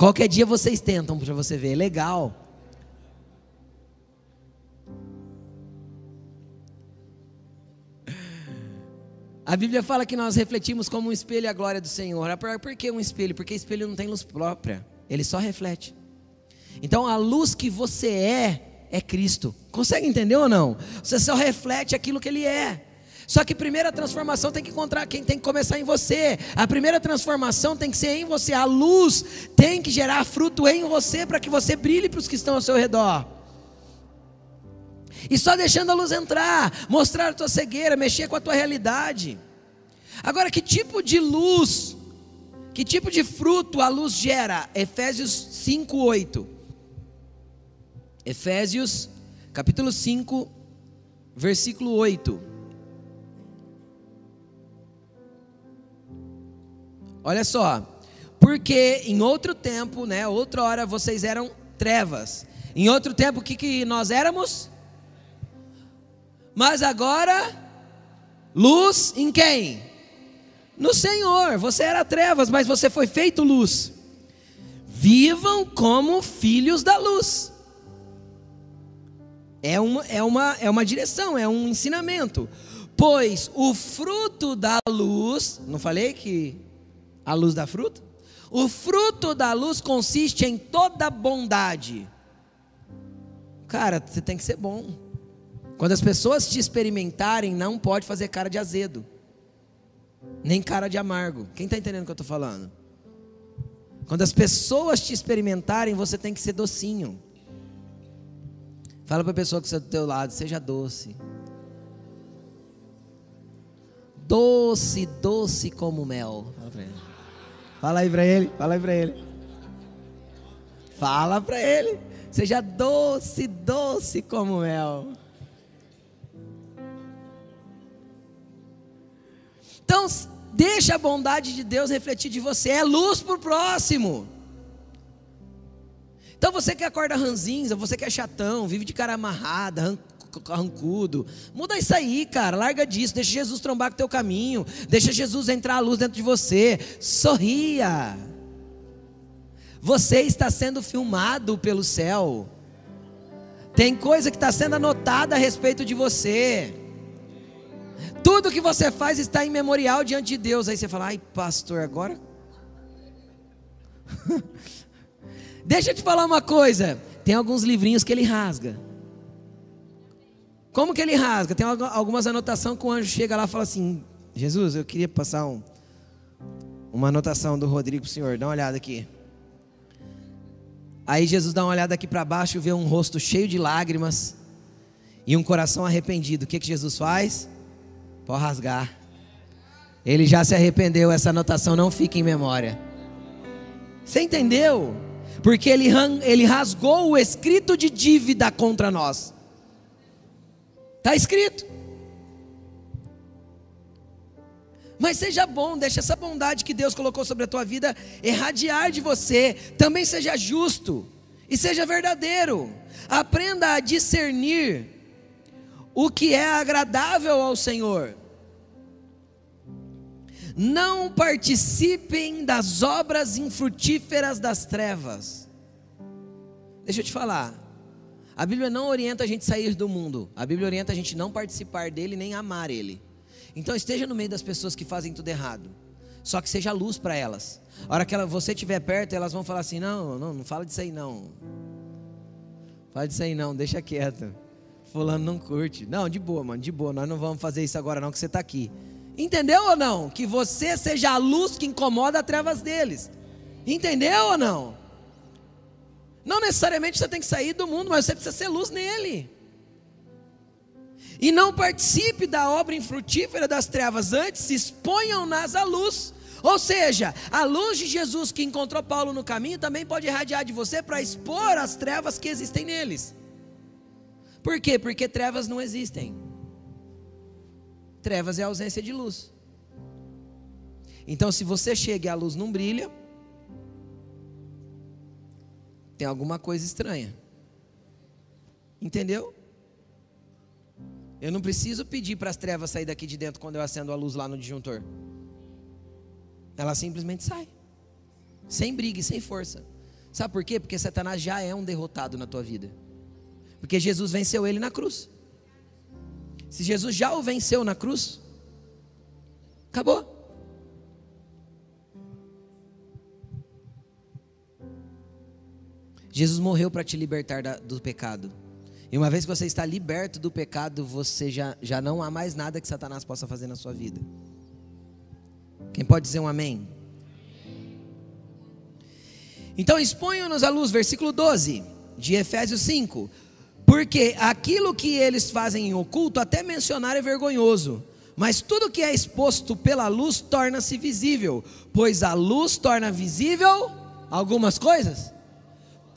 Qualquer dia vocês tentam para você ver. É legal. A Bíblia fala que nós refletimos como um espelho a glória do Senhor. Por que um espelho? Porque espelho não tem luz própria ele só reflete. Então a luz que você é, é Cristo. Consegue entender ou não? Você só reflete aquilo que ele é. Só que primeira transformação tem que encontrar quem tem que começar em você. A primeira transformação tem que ser em você. A luz tem que gerar fruto em você para que você brilhe para os que estão ao seu redor. E só deixando a luz entrar, mostrar a tua cegueira, mexer com a tua realidade. Agora, que tipo de luz, que tipo de fruto a luz gera? Efésios 5, 8. Efésios, capítulo 5, versículo 8. Olha só, porque em outro tempo, né, outra hora vocês eram trevas. Em outro tempo o que, que nós éramos? Mas agora luz em quem? No Senhor. Você era trevas, mas você foi feito luz. Vivam como filhos da luz. É uma, é uma, é uma direção, é um ensinamento. Pois o fruto da luz, não falei que a luz dá fruto? O fruto da luz consiste em toda bondade. Cara, você tem que ser bom. Quando as pessoas te experimentarem, não pode fazer cara de azedo, nem cara de amargo. Quem está entendendo o que eu estou falando? Quando as pessoas te experimentarem, você tem que ser docinho. Fala para a pessoa que está do teu lado, seja doce. Doce, doce como mel. Fala para ele. Fala aí para ele, fala aí para ele. Fala para ele. Seja doce, doce como mel. Então, deixa a bondade de Deus refletir de você. É luz para o próximo. Então você que acorda ranzinza, você que é chatão, vive de cara amarrada, carrancudo. Muda isso aí, cara. Larga disso. Deixa Jesus trombar com o teu caminho. Deixa Jesus entrar a luz dentro de você. Sorria. Você está sendo filmado pelo céu. Tem coisa que está sendo anotada a respeito de você. Tudo que você faz está em memorial diante de Deus. Aí você fala, ai, pastor, agora. Deixa eu te falar uma coisa. Tem alguns livrinhos que ele rasga. Como que ele rasga? Tem algumas anotações que o anjo chega lá e fala assim: Jesus, eu queria passar um, uma anotação do Rodrigo para o senhor, dá uma olhada aqui. Aí Jesus dá uma olhada aqui para baixo, vê um rosto cheio de lágrimas e um coração arrependido. O que, que Jesus faz? Pode rasgar. Ele já se arrependeu, essa anotação não fica em memória. Você entendeu? Porque ele, ele rasgou o escrito de dívida contra nós. Está escrito. Mas seja bom, deixa essa bondade que Deus colocou sobre a tua vida irradiar de você. Também seja justo e seja verdadeiro. Aprenda a discernir o que é agradável ao Senhor. Não participem das obras infrutíferas das trevas. Deixa eu te falar. A Bíblia não orienta a gente sair do mundo. A Bíblia orienta a gente não participar dele nem amar ele. Então esteja no meio das pessoas que fazem tudo errado. Só que seja luz para elas. A hora que ela, você estiver perto, elas vão falar assim: não, não, não fala disso aí não. Fala disso aí não, deixa quieto. Fulano não curte. Não, de boa, mano, de boa. Nós não vamos fazer isso agora não, que você está aqui. Entendeu ou não? Que você seja a luz que incomoda as trevas deles. Entendeu ou não? Não necessariamente você tem que sair do mundo, mas você precisa ser luz nele. E não participe da obra infrutífera das trevas, antes exponham-nas à luz. Ou seja, a luz de Jesus que encontrou Paulo no caminho também pode irradiar de você para expor as trevas que existem neles. Por quê? Porque trevas não existem. Trevas é ausência de luz. Então, se você chega e a luz não brilha, tem alguma coisa estranha. Entendeu? Eu não preciso pedir para as trevas sair daqui de dentro quando eu acendo a luz lá no disjuntor. Ela simplesmente sai. Sem briga e sem força. Sabe por quê? Porque Satanás já é um derrotado na tua vida. Porque Jesus venceu ele na cruz. Se Jesus já o venceu na cruz, acabou. Jesus morreu para te libertar da, do pecado. E uma vez que você está liberto do pecado, você já, já não há mais nada que Satanás possa fazer na sua vida. Quem pode dizer um amém? Então exponham-nos à luz, versículo 12 de Efésios 5. Porque aquilo que eles fazem em oculto, até mencionar é vergonhoso. Mas tudo que é exposto pela luz torna-se visível, pois a luz torna visível algumas coisas.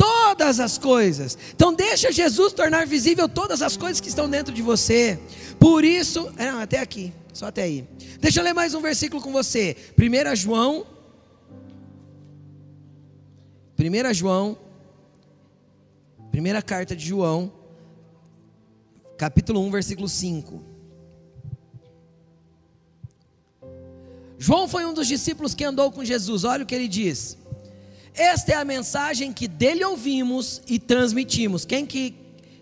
Todas as coisas. Então deixa Jesus tornar visível todas as coisas que estão dentro de você. Por isso, é, não, até aqui, só até aí. Deixa eu ler mais um versículo com você. 1 João 1 João, primeira carta de João, capítulo 1, versículo 5. João foi um dos discípulos que andou com Jesus. Olha o que ele diz. Esta é a mensagem que dele ouvimos e transmitimos. Quem que,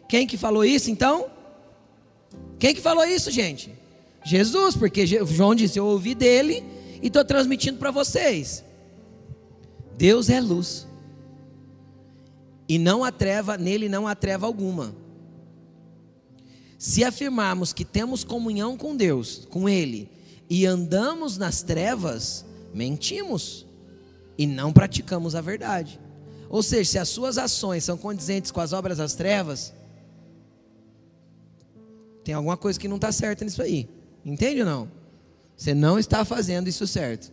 quem que falou isso então? Quem que falou isso, gente? Jesus, porque João disse: Eu ouvi dele e estou transmitindo para vocês. Deus é luz. E não há treva, nele não há treva alguma. Se afirmarmos que temos comunhão com Deus, com Ele, e andamos nas trevas, mentimos e não praticamos a verdade. Ou seja, se as suas ações são condizentes com as obras das trevas, tem alguma coisa que não está certa nisso aí. Entende ou não? Você não está fazendo isso certo.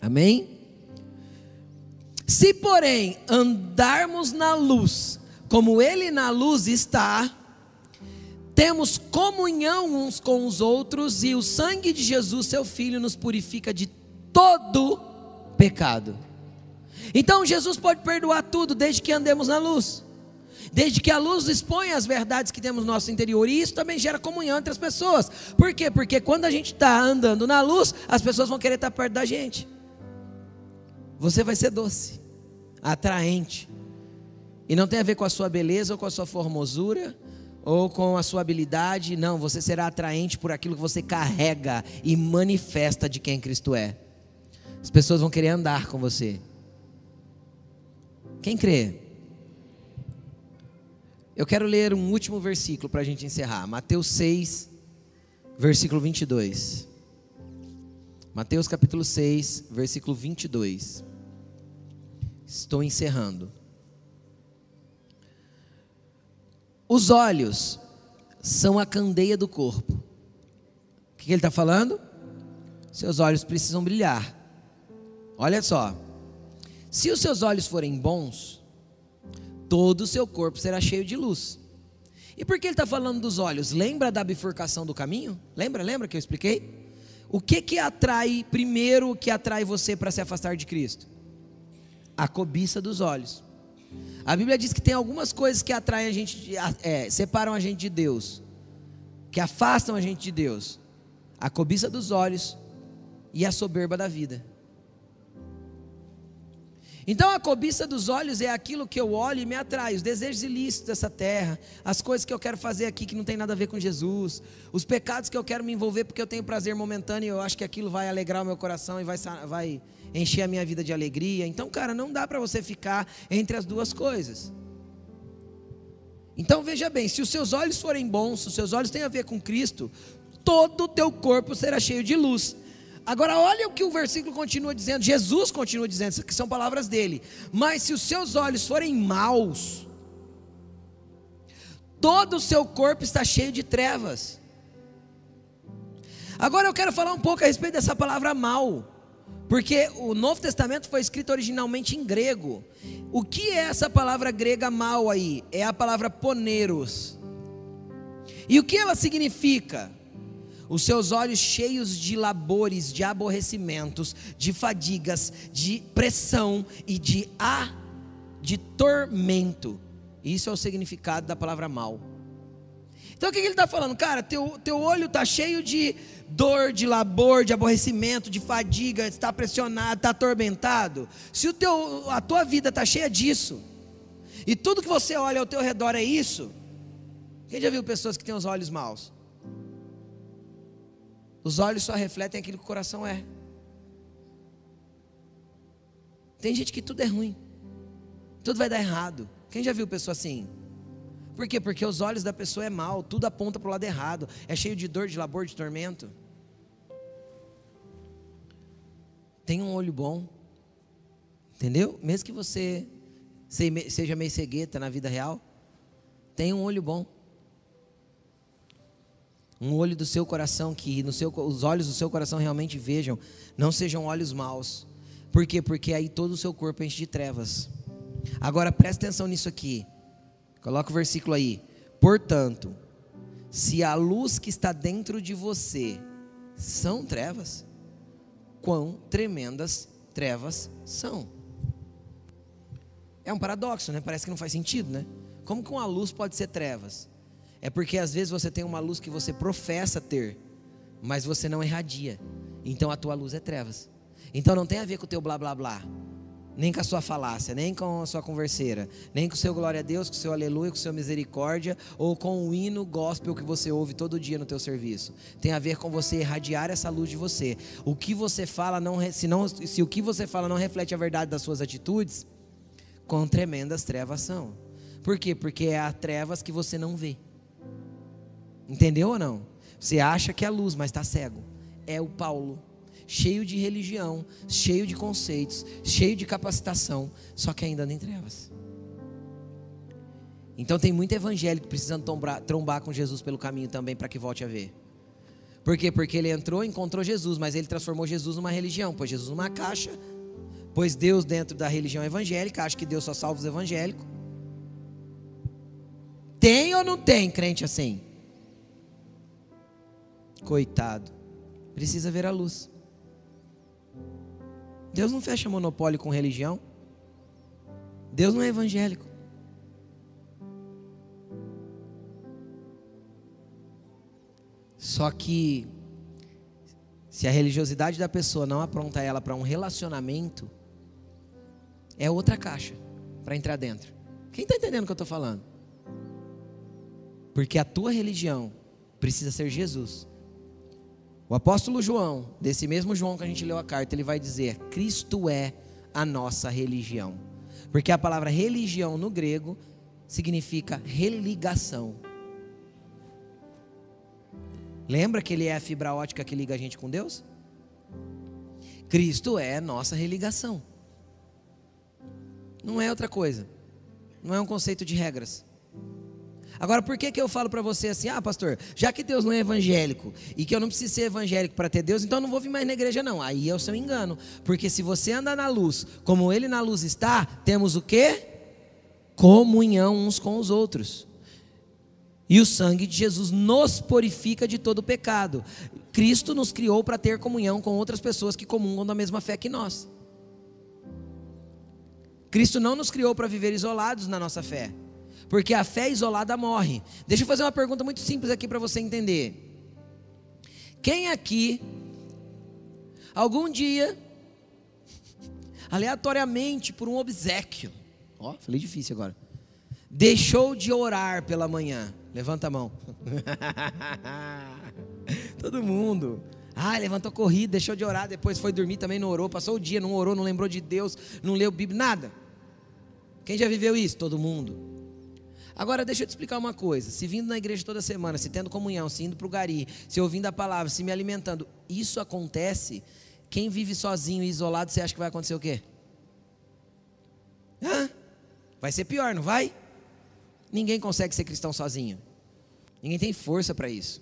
Amém? Se, porém, andarmos na luz, como Ele na luz está, temos comunhão uns com os outros e o sangue de Jesus, seu Filho, nos purifica de todo pecado. Então Jesus pode perdoar tudo desde que andemos na luz. Desde que a luz expõe as verdades que temos no nosso interior, e isso também gera comunhão entre as pessoas. Por quê? Porque quando a gente está andando na luz, as pessoas vão querer estar perto da gente. Você vai ser doce, atraente, e não tem a ver com a sua beleza ou com a sua formosura, ou com a sua habilidade, não, você será atraente por aquilo que você carrega e manifesta de quem Cristo é. As pessoas vão querer andar com você. Quem crê? Eu quero ler um último versículo para a gente encerrar. Mateus 6, versículo 22. Mateus capítulo 6, versículo 22. Estou encerrando. Os olhos são a candeia do corpo. O que ele está falando? Seus olhos precisam brilhar. Olha só. Se os seus olhos forem bons, todo o seu corpo será cheio de luz. E por que ele está falando dos olhos? Lembra da bifurcação do caminho? Lembra, lembra que eu expliquei? O que que atrai, primeiro, que atrai você para se afastar de Cristo? A cobiça dos olhos. A Bíblia diz que tem algumas coisas que atraem a gente, é, separam a gente de Deus, que afastam a gente de Deus: a cobiça dos olhos e a soberba da vida. Então a cobiça dos olhos é aquilo que eu olho e me atrai, os desejos ilícitos dessa terra, as coisas que eu quero fazer aqui que não tem nada a ver com Jesus, os pecados que eu quero me envolver porque eu tenho prazer momentâneo e eu acho que aquilo vai alegrar o meu coração e vai, vai encher a minha vida de alegria. Então, cara, não dá para você ficar entre as duas coisas. Então veja bem, se os seus olhos forem bons, se os seus olhos têm a ver com Cristo, todo o teu corpo será cheio de luz. Agora, olha o que o versículo continua dizendo, Jesus continua dizendo, que são palavras dele. Mas se os seus olhos forem maus, todo o seu corpo está cheio de trevas. Agora eu quero falar um pouco a respeito dessa palavra mal, porque o Novo Testamento foi escrito originalmente em grego. O que é essa palavra grega mal aí? É a palavra poneros. E o que ela significa? Os seus olhos cheios de labores, de aborrecimentos, de fadigas, de pressão e de a de tormento. Isso é o significado da palavra mal. Então o que ele está falando? Cara, teu, teu olho está cheio de dor, de labor, de aborrecimento, de fadiga, está pressionado, está atormentado. Se o teu, a tua vida está cheia disso, e tudo que você olha ao teu redor é isso, quem já viu pessoas que têm os olhos maus? Os olhos só refletem aquilo que o coração é. Tem gente que tudo é ruim, tudo vai dar errado. Quem já viu pessoa assim? Por quê? Porque os olhos da pessoa é mal, tudo aponta para o lado errado, é cheio de dor, de labor, de tormento. Tem um olho bom, entendeu? Mesmo que você seja meio cegueta na vida real, Tenha um olho bom. Um olho do seu coração que no seu, os olhos do seu coração realmente vejam, não sejam olhos maus. Por quê? Porque aí todo o seu corpo enche de trevas. Agora preste atenção nisso aqui. Coloca o versículo aí. Portanto, se a luz que está dentro de você são trevas, quão tremendas trevas são. É um paradoxo, né? Parece que não faz sentido, né? Como que uma luz pode ser trevas? É porque às vezes você tem uma luz que você professa ter, mas você não irradia. Então a tua luz é trevas. Então não tem a ver com o teu blá blá blá nem com a sua falácia, nem com a sua converseira, nem com o seu glória a Deus, com o seu aleluia, com o seu misericórdia, ou com o hino gospel que você ouve todo dia no teu serviço. Tem a ver com você irradiar essa luz de você. O que você fala não se, não, se o que você fala não reflete a verdade das suas atitudes, com tremendas trevas são. Por quê? Porque é a trevas que você não vê. Entendeu ou não? Você acha que é luz, mas está cego. É o Paulo cheio de religião, cheio de conceitos, cheio de capacitação, só que ainda em trevas. Então tem muito evangélico precisando trombar, trombar com Jesus pelo caminho também para que volte a ver. Por quê? Porque ele entrou, encontrou Jesus, mas ele transformou Jesus numa religião, pôs Jesus numa caixa, pôs Deus dentro da religião evangélica, acha que Deus só salva os evangélicos. Tem ou não tem crente assim? Coitado, precisa ver a luz. Deus não fecha monopólio com religião. Deus não é evangélico. Só que se a religiosidade da pessoa não apronta ela para um relacionamento, é outra caixa para entrar dentro. Quem está entendendo o que eu estou falando? Porque a tua religião precisa ser Jesus. O apóstolo João, desse mesmo João que a gente leu a carta, ele vai dizer: Cristo é a nossa religião. Porque a palavra religião no grego significa religação. Lembra que ele é a fibra ótica que liga a gente com Deus? Cristo é nossa religação. Não é outra coisa. Não é um conceito de regras. Agora, por que, que eu falo para você assim, ah, pastor, já que Deus não é evangélico e que eu não preciso ser evangélico para ter Deus, então eu não vou vir mais na igreja, não. Aí é o seu engano. Porque se você anda na luz, como Ele na luz está, temos o quê? Comunhão uns com os outros. E o sangue de Jesus nos purifica de todo pecado. Cristo nos criou para ter comunhão com outras pessoas que comungam da mesma fé que nós. Cristo não nos criou para viver isolados na nossa fé porque a fé isolada morre. Deixa eu fazer uma pergunta muito simples aqui para você entender. Quem aqui, algum dia, aleatoriamente, por um obsequio, ó, falei difícil agora, deixou de orar pela manhã? Levanta a mão. Todo mundo. Ah, levantou corrida, deixou de orar, depois foi dormir, também não orou, passou o dia, não orou, não lembrou de Deus, não leu Bíblia, nada. Quem já viveu isso? Todo mundo. Agora deixa eu te explicar uma coisa: se vindo na igreja toda semana, se tendo comunhão, se indo para o gari, se ouvindo a palavra, se me alimentando, isso acontece. Quem vive sozinho e isolado, você acha que vai acontecer o quê? Hã? Vai ser pior, não vai? Ninguém consegue ser cristão sozinho. Ninguém tem força para isso.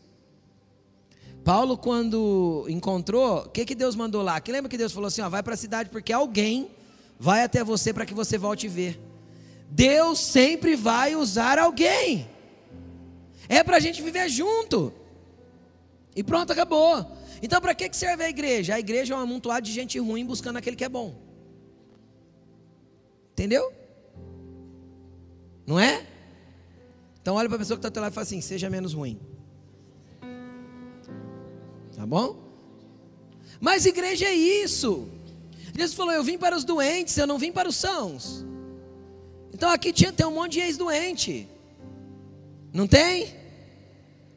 Paulo, quando encontrou, o que, que Deus mandou lá? Que lembra que Deus falou assim: ó, vai para a cidade porque alguém vai até você para que você volte e ver. Deus sempre vai usar alguém. É para a gente viver junto. E pronto, acabou. Então, para que serve a igreja? A igreja é um amontoado de gente ruim buscando aquele que é bom. Entendeu? Não é? Então, olha para a pessoa que está teu lado e fala assim: seja menos ruim. Tá bom? Mas igreja é isso. Jesus falou: Eu vim para os doentes, eu não vim para os sãos. Então aqui tinha tem um monte de ex-doente. Não tem?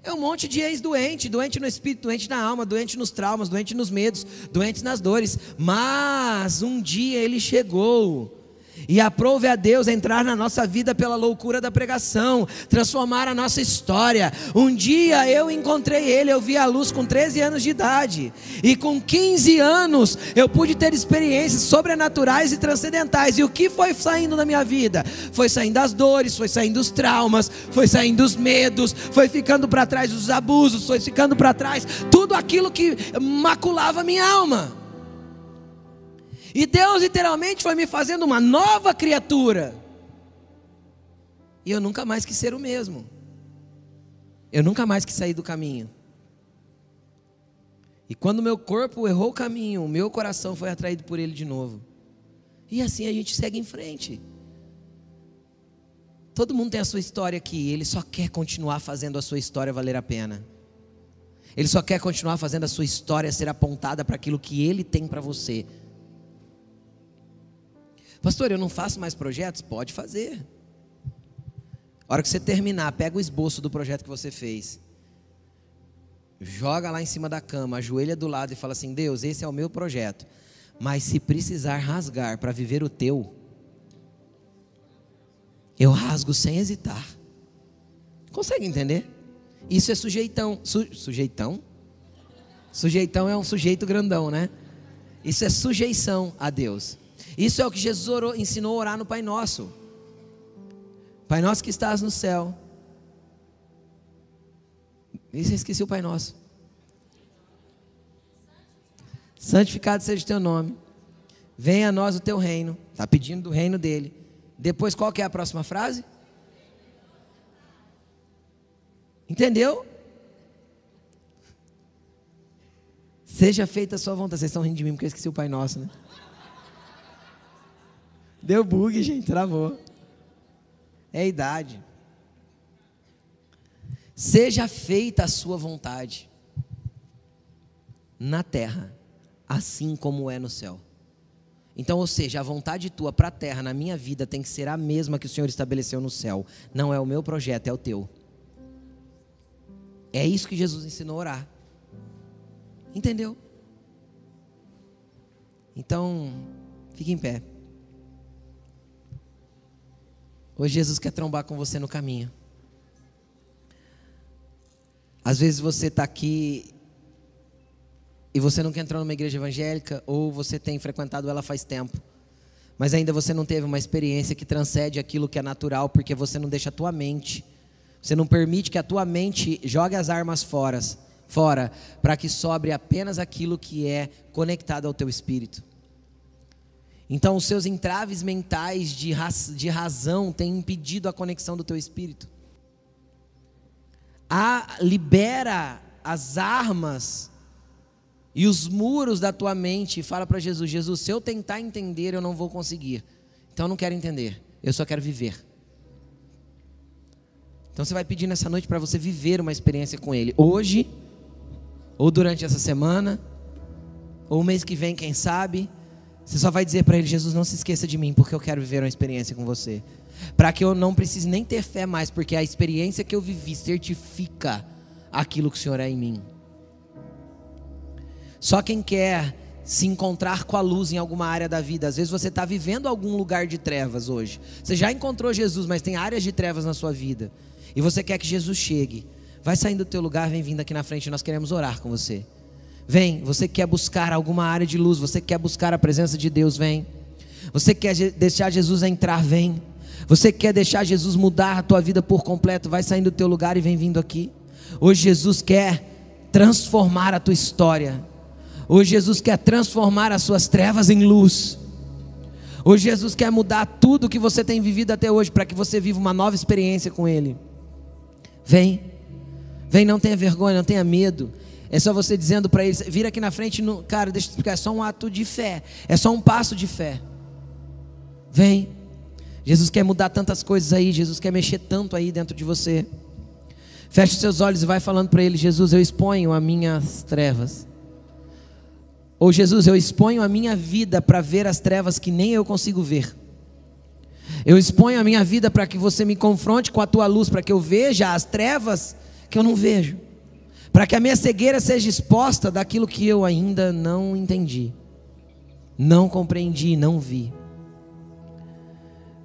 É um monte de ex-doente, doente no espírito, doente na alma, doente nos traumas, doente nos medos, doente nas dores. Mas um dia ele chegou E aprove a Deus entrar na nossa vida pela loucura da pregação, transformar a nossa história. Um dia eu encontrei ele, eu vi a luz com 13 anos de idade. E com 15 anos eu pude ter experiências sobrenaturais e transcendentais. E o que foi saindo da minha vida? Foi saindo as dores, foi saindo os traumas, foi saindo os medos, foi ficando para trás os abusos, foi ficando para trás tudo aquilo que maculava minha alma. E Deus literalmente foi me fazendo uma nova criatura. E eu nunca mais quis ser o mesmo. Eu nunca mais quis sair do caminho. E quando meu corpo errou o caminho, o meu coração foi atraído por ele de novo. E assim a gente segue em frente. Todo mundo tem a sua história aqui, ele só quer continuar fazendo a sua história valer a pena. Ele só quer continuar fazendo a sua história ser apontada para aquilo que ele tem para você. Pastor, eu não faço mais projetos? Pode fazer. A hora que você terminar, pega o esboço do projeto que você fez. Joga lá em cima da cama, ajoelha do lado e fala assim: Deus, esse é o meu projeto. Mas se precisar rasgar para viver o teu, eu rasgo sem hesitar. Consegue entender? Isso é sujeitão. Su, sujeitão? Sujeitão é um sujeito grandão, né? Isso é sujeição a Deus. Isso é o que Jesus orou, ensinou a orar no Pai Nosso. Pai Nosso que estás no céu. Isso eu esqueci o Pai Nosso. Santificado seja o teu nome. Venha a nós o teu reino. Está pedindo do reino dele. Depois, qual que é a próxima frase? Entendeu? Seja feita a sua vontade. Vocês estão rindo de mim porque eu esqueci o Pai Nosso, né? Deu bug, gente, travou. É a idade. Seja feita a sua vontade na terra, assim como é no céu. Então, ou seja, a vontade tua para a terra, na minha vida, tem que ser a mesma que o Senhor estabeleceu no céu. Não é o meu projeto, é o teu. É isso que Jesus ensinou a orar. Entendeu? Então, fique em pé. Hoje Jesus quer trombar com você no caminho. Às vezes você está aqui e você nunca entrou numa igreja evangélica ou você tem frequentado ela faz tempo, mas ainda você não teve uma experiência que transcende aquilo que é natural, porque você não deixa a tua mente, você não permite que a tua mente jogue as armas fora, fora, para que sobre apenas aquilo que é conectado ao teu espírito. Então, os seus entraves mentais de, raz, de razão têm impedido a conexão do teu espírito. A, libera as armas e os muros da tua mente e fala para Jesus: Jesus, se eu tentar entender, eu não vou conseguir. Então, eu não quero entender, eu só quero viver. Então, você vai pedir nessa noite para você viver uma experiência com Ele, hoje, ou durante essa semana, ou mês que vem, quem sabe você só vai dizer para ele: Jesus, não se esqueça de mim, porque eu quero viver uma experiência com você. Para que eu não precise nem ter fé mais, porque a experiência que eu vivi certifica aquilo que o Senhor é em mim. Só quem quer se encontrar com a luz em alguma área da vida. Às vezes você está vivendo algum lugar de trevas hoje. Você já encontrou Jesus, mas tem áreas de trevas na sua vida. E você quer que Jesus chegue. Vai saindo do teu lugar, vem vindo aqui na frente, nós queremos orar com você. Vem, você quer buscar alguma área de luz, você quer buscar a presença de Deus, vem. Você quer deixar Jesus entrar, vem. Você quer deixar Jesus mudar a tua vida por completo, vai saindo do teu lugar e vem vindo aqui. Hoje Jesus quer transformar a tua história. Hoje Jesus quer transformar as suas trevas em luz. Hoje Jesus quer mudar tudo que você tem vivido até hoje para que você viva uma nova experiência com Ele. Vem, vem, não tenha vergonha, não tenha medo. É só você dizendo para eles, vira aqui na frente, no, cara, deixa eu explicar, é só um ato de fé, é só um passo de fé. Vem. Jesus quer mudar tantas coisas aí, Jesus quer mexer tanto aí dentro de você. Feche os seus olhos e vai falando para ele, Jesus, eu exponho as minhas trevas. Ou Jesus, eu exponho a minha vida para ver as trevas que nem eu consigo ver. Eu exponho a minha vida para que você me confronte com a tua luz, para que eu veja as trevas que eu não vejo para que a minha cegueira seja exposta daquilo que eu ainda não entendi, não compreendi, não vi.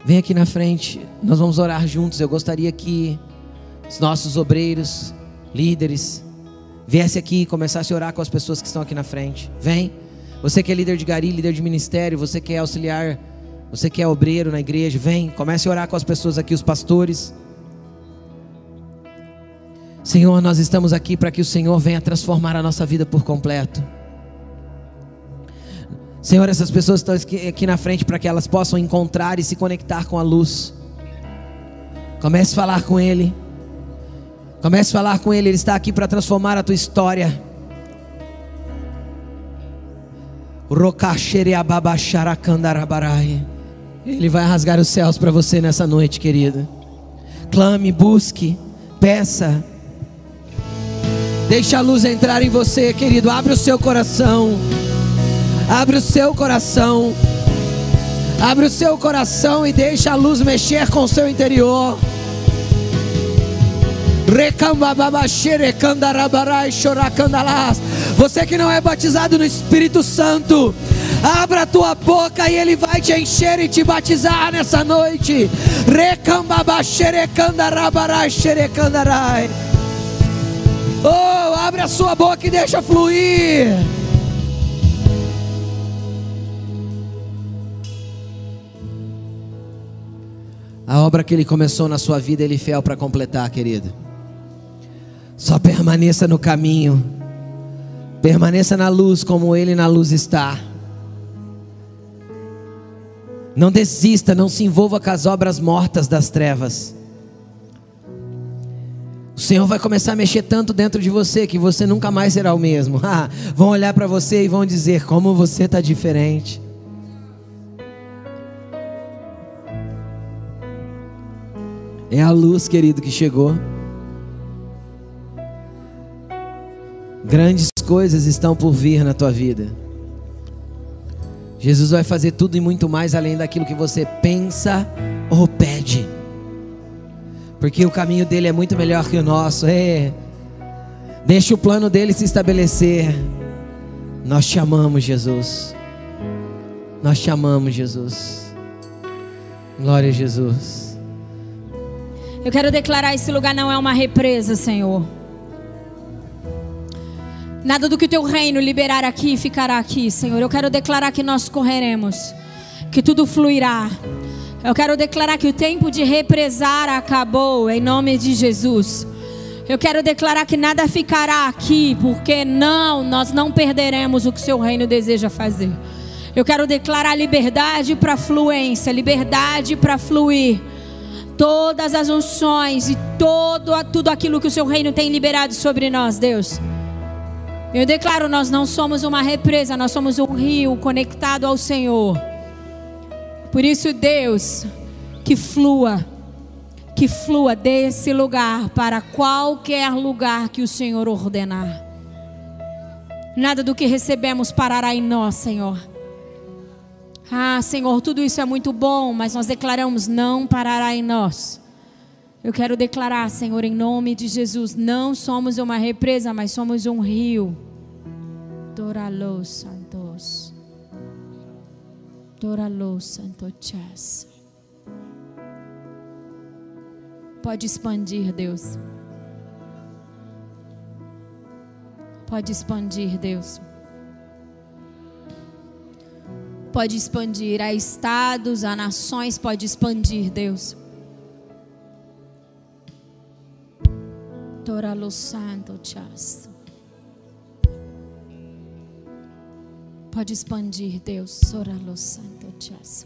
Vem aqui na frente, nós vamos orar juntos. Eu gostaria que os nossos obreiros, líderes, viessem aqui e começassem a orar com as pessoas que estão aqui na frente. Vem. Você que é líder de gari, líder de ministério, você que é auxiliar, você que é obreiro na igreja, vem, comece a orar com as pessoas aqui, os pastores. Senhor, nós estamos aqui para que o Senhor venha transformar a nossa vida por completo. Senhor, essas pessoas estão aqui na frente para que elas possam encontrar e se conectar com a luz. Comece a falar com Ele. Comece a falar com Ele. Ele está aqui para transformar a tua história. Ele vai rasgar os céus para você nessa noite, querida. Clame, busque, peça. Deixa a luz entrar em você, querido. Abre o seu coração. Abre o seu coração. Abre o seu coração e deixa a luz mexer com o seu interior. Você que não é batizado no Espírito Santo, abra a tua boca e Ele vai te encher e te batizar nessa noite. Oh, abre a sua boca e deixa fluir. A obra que Ele começou na sua vida, Ele é fiel para completar, querido. Só permaneça no caminho, permaneça na luz como Ele na luz está. Não desista, não se envolva com as obras mortas das trevas. O Senhor vai começar a mexer tanto dentro de você que você nunca mais será o mesmo. vão olhar para você e vão dizer: como você está diferente. É a luz, querido, que chegou. Grandes coisas estão por vir na tua vida. Jesus vai fazer tudo e muito mais além daquilo que você pensa ou pede. Porque o caminho dele é muito melhor que o nosso. É. Deixa o plano dele se estabelecer. Nós te amamos, Jesus. Nós te amamos, Jesus. Glória a Jesus. Eu quero declarar: esse lugar não é uma represa, Senhor. Nada do que o teu reino liberar aqui ficará aqui, Senhor. Eu quero declarar que nós correremos, que tudo fluirá. Eu quero declarar que o tempo de represar acabou, em nome de Jesus. Eu quero declarar que nada ficará aqui, porque não, nós não perderemos o que seu reino deseja fazer. Eu quero declarar liberdade para fluência, liberdade para fluir todas as unções e todo, tudo aquilo que o seu reino tem liberado sobre nós, Deus. Eu declaro, nós não somos uma represa, nós somos um rio conectado ao Senhor. Por isso, Deus, que flua, que flua desse lugar para qualquer lugar que o Senhor ordenar. Nada do que recebemos parará em nós, Senhor. Ah, Senhor, tudo isso é muito bom, mas nós declaramos: não parará em nós. Eu quero declarar, Senhor, em nome de Jesus: não somos uma represa, mas somos um rio. Doralo Santos. Doralo Santos. Pode expandir, Deus. Pode expandir, Deus pode expandir, a estados, a nações pode expandir, Deus. Toralo Santo Chas. Pode expandir, Deus. Soralo Santo Chas.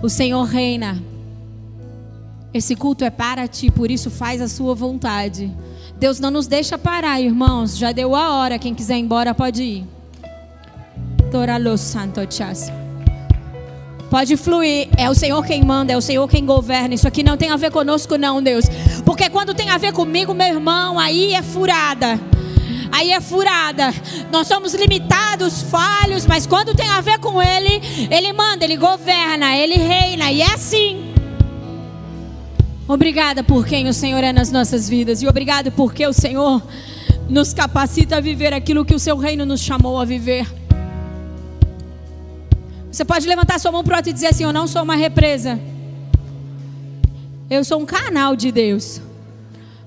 O Senhor reina. Esse culto é para ti, por isso faz a sua vontade. Deus não nos deixa parar, irmãos. Já deu a hora. Quem quiser ir embora pode ir. Pode fluir. É o Senhor quem manda, é o Senhor quem governa. Isso aqui não tem a ver conosco, não, Deus. Porque quando tem a ver comigo, meu irmão, aí é furada. aí é furada. Nós somos limitados, falhos, mas quando tem a ver com Ele, Ele manda, Ele governa, Ele reina, e é assim. Obrigada por quem o Senhor é nas nossas vidas, e obrigado porque o Senhor nos capacita a viver aquilo que o Seu reino nos chamou a viver. Você pode levantar sua mão para o outro e dizer assim: Eu não sou uma represa. Eu sou um canal de Deus,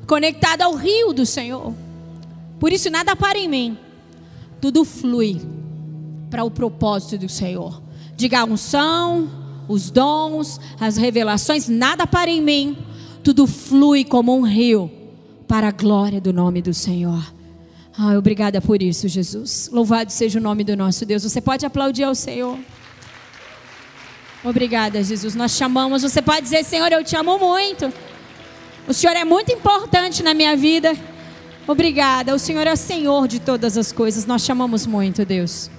conectado ao rio do Senhor. Por isso, nada para em mim, tudo flui para o propósito do Senhor. Diga a unção, os dons, as revelações, nada para em mim, tudo flui como um rio para a glória do nome do Senhor. Ah, obrigada por isso, Jesus. Louvado seja o nome do nosso Deus. Você pode aplaudir ao Senhor. Obrigada, Jesus. Nós chamamos. Você pode dizer, Senhor, eu te amo muito. O Senhor é muito importante na minha vida. Obrigada. O Senhor é Senhor de todas as coisas. Nós chamamos muito, Deus.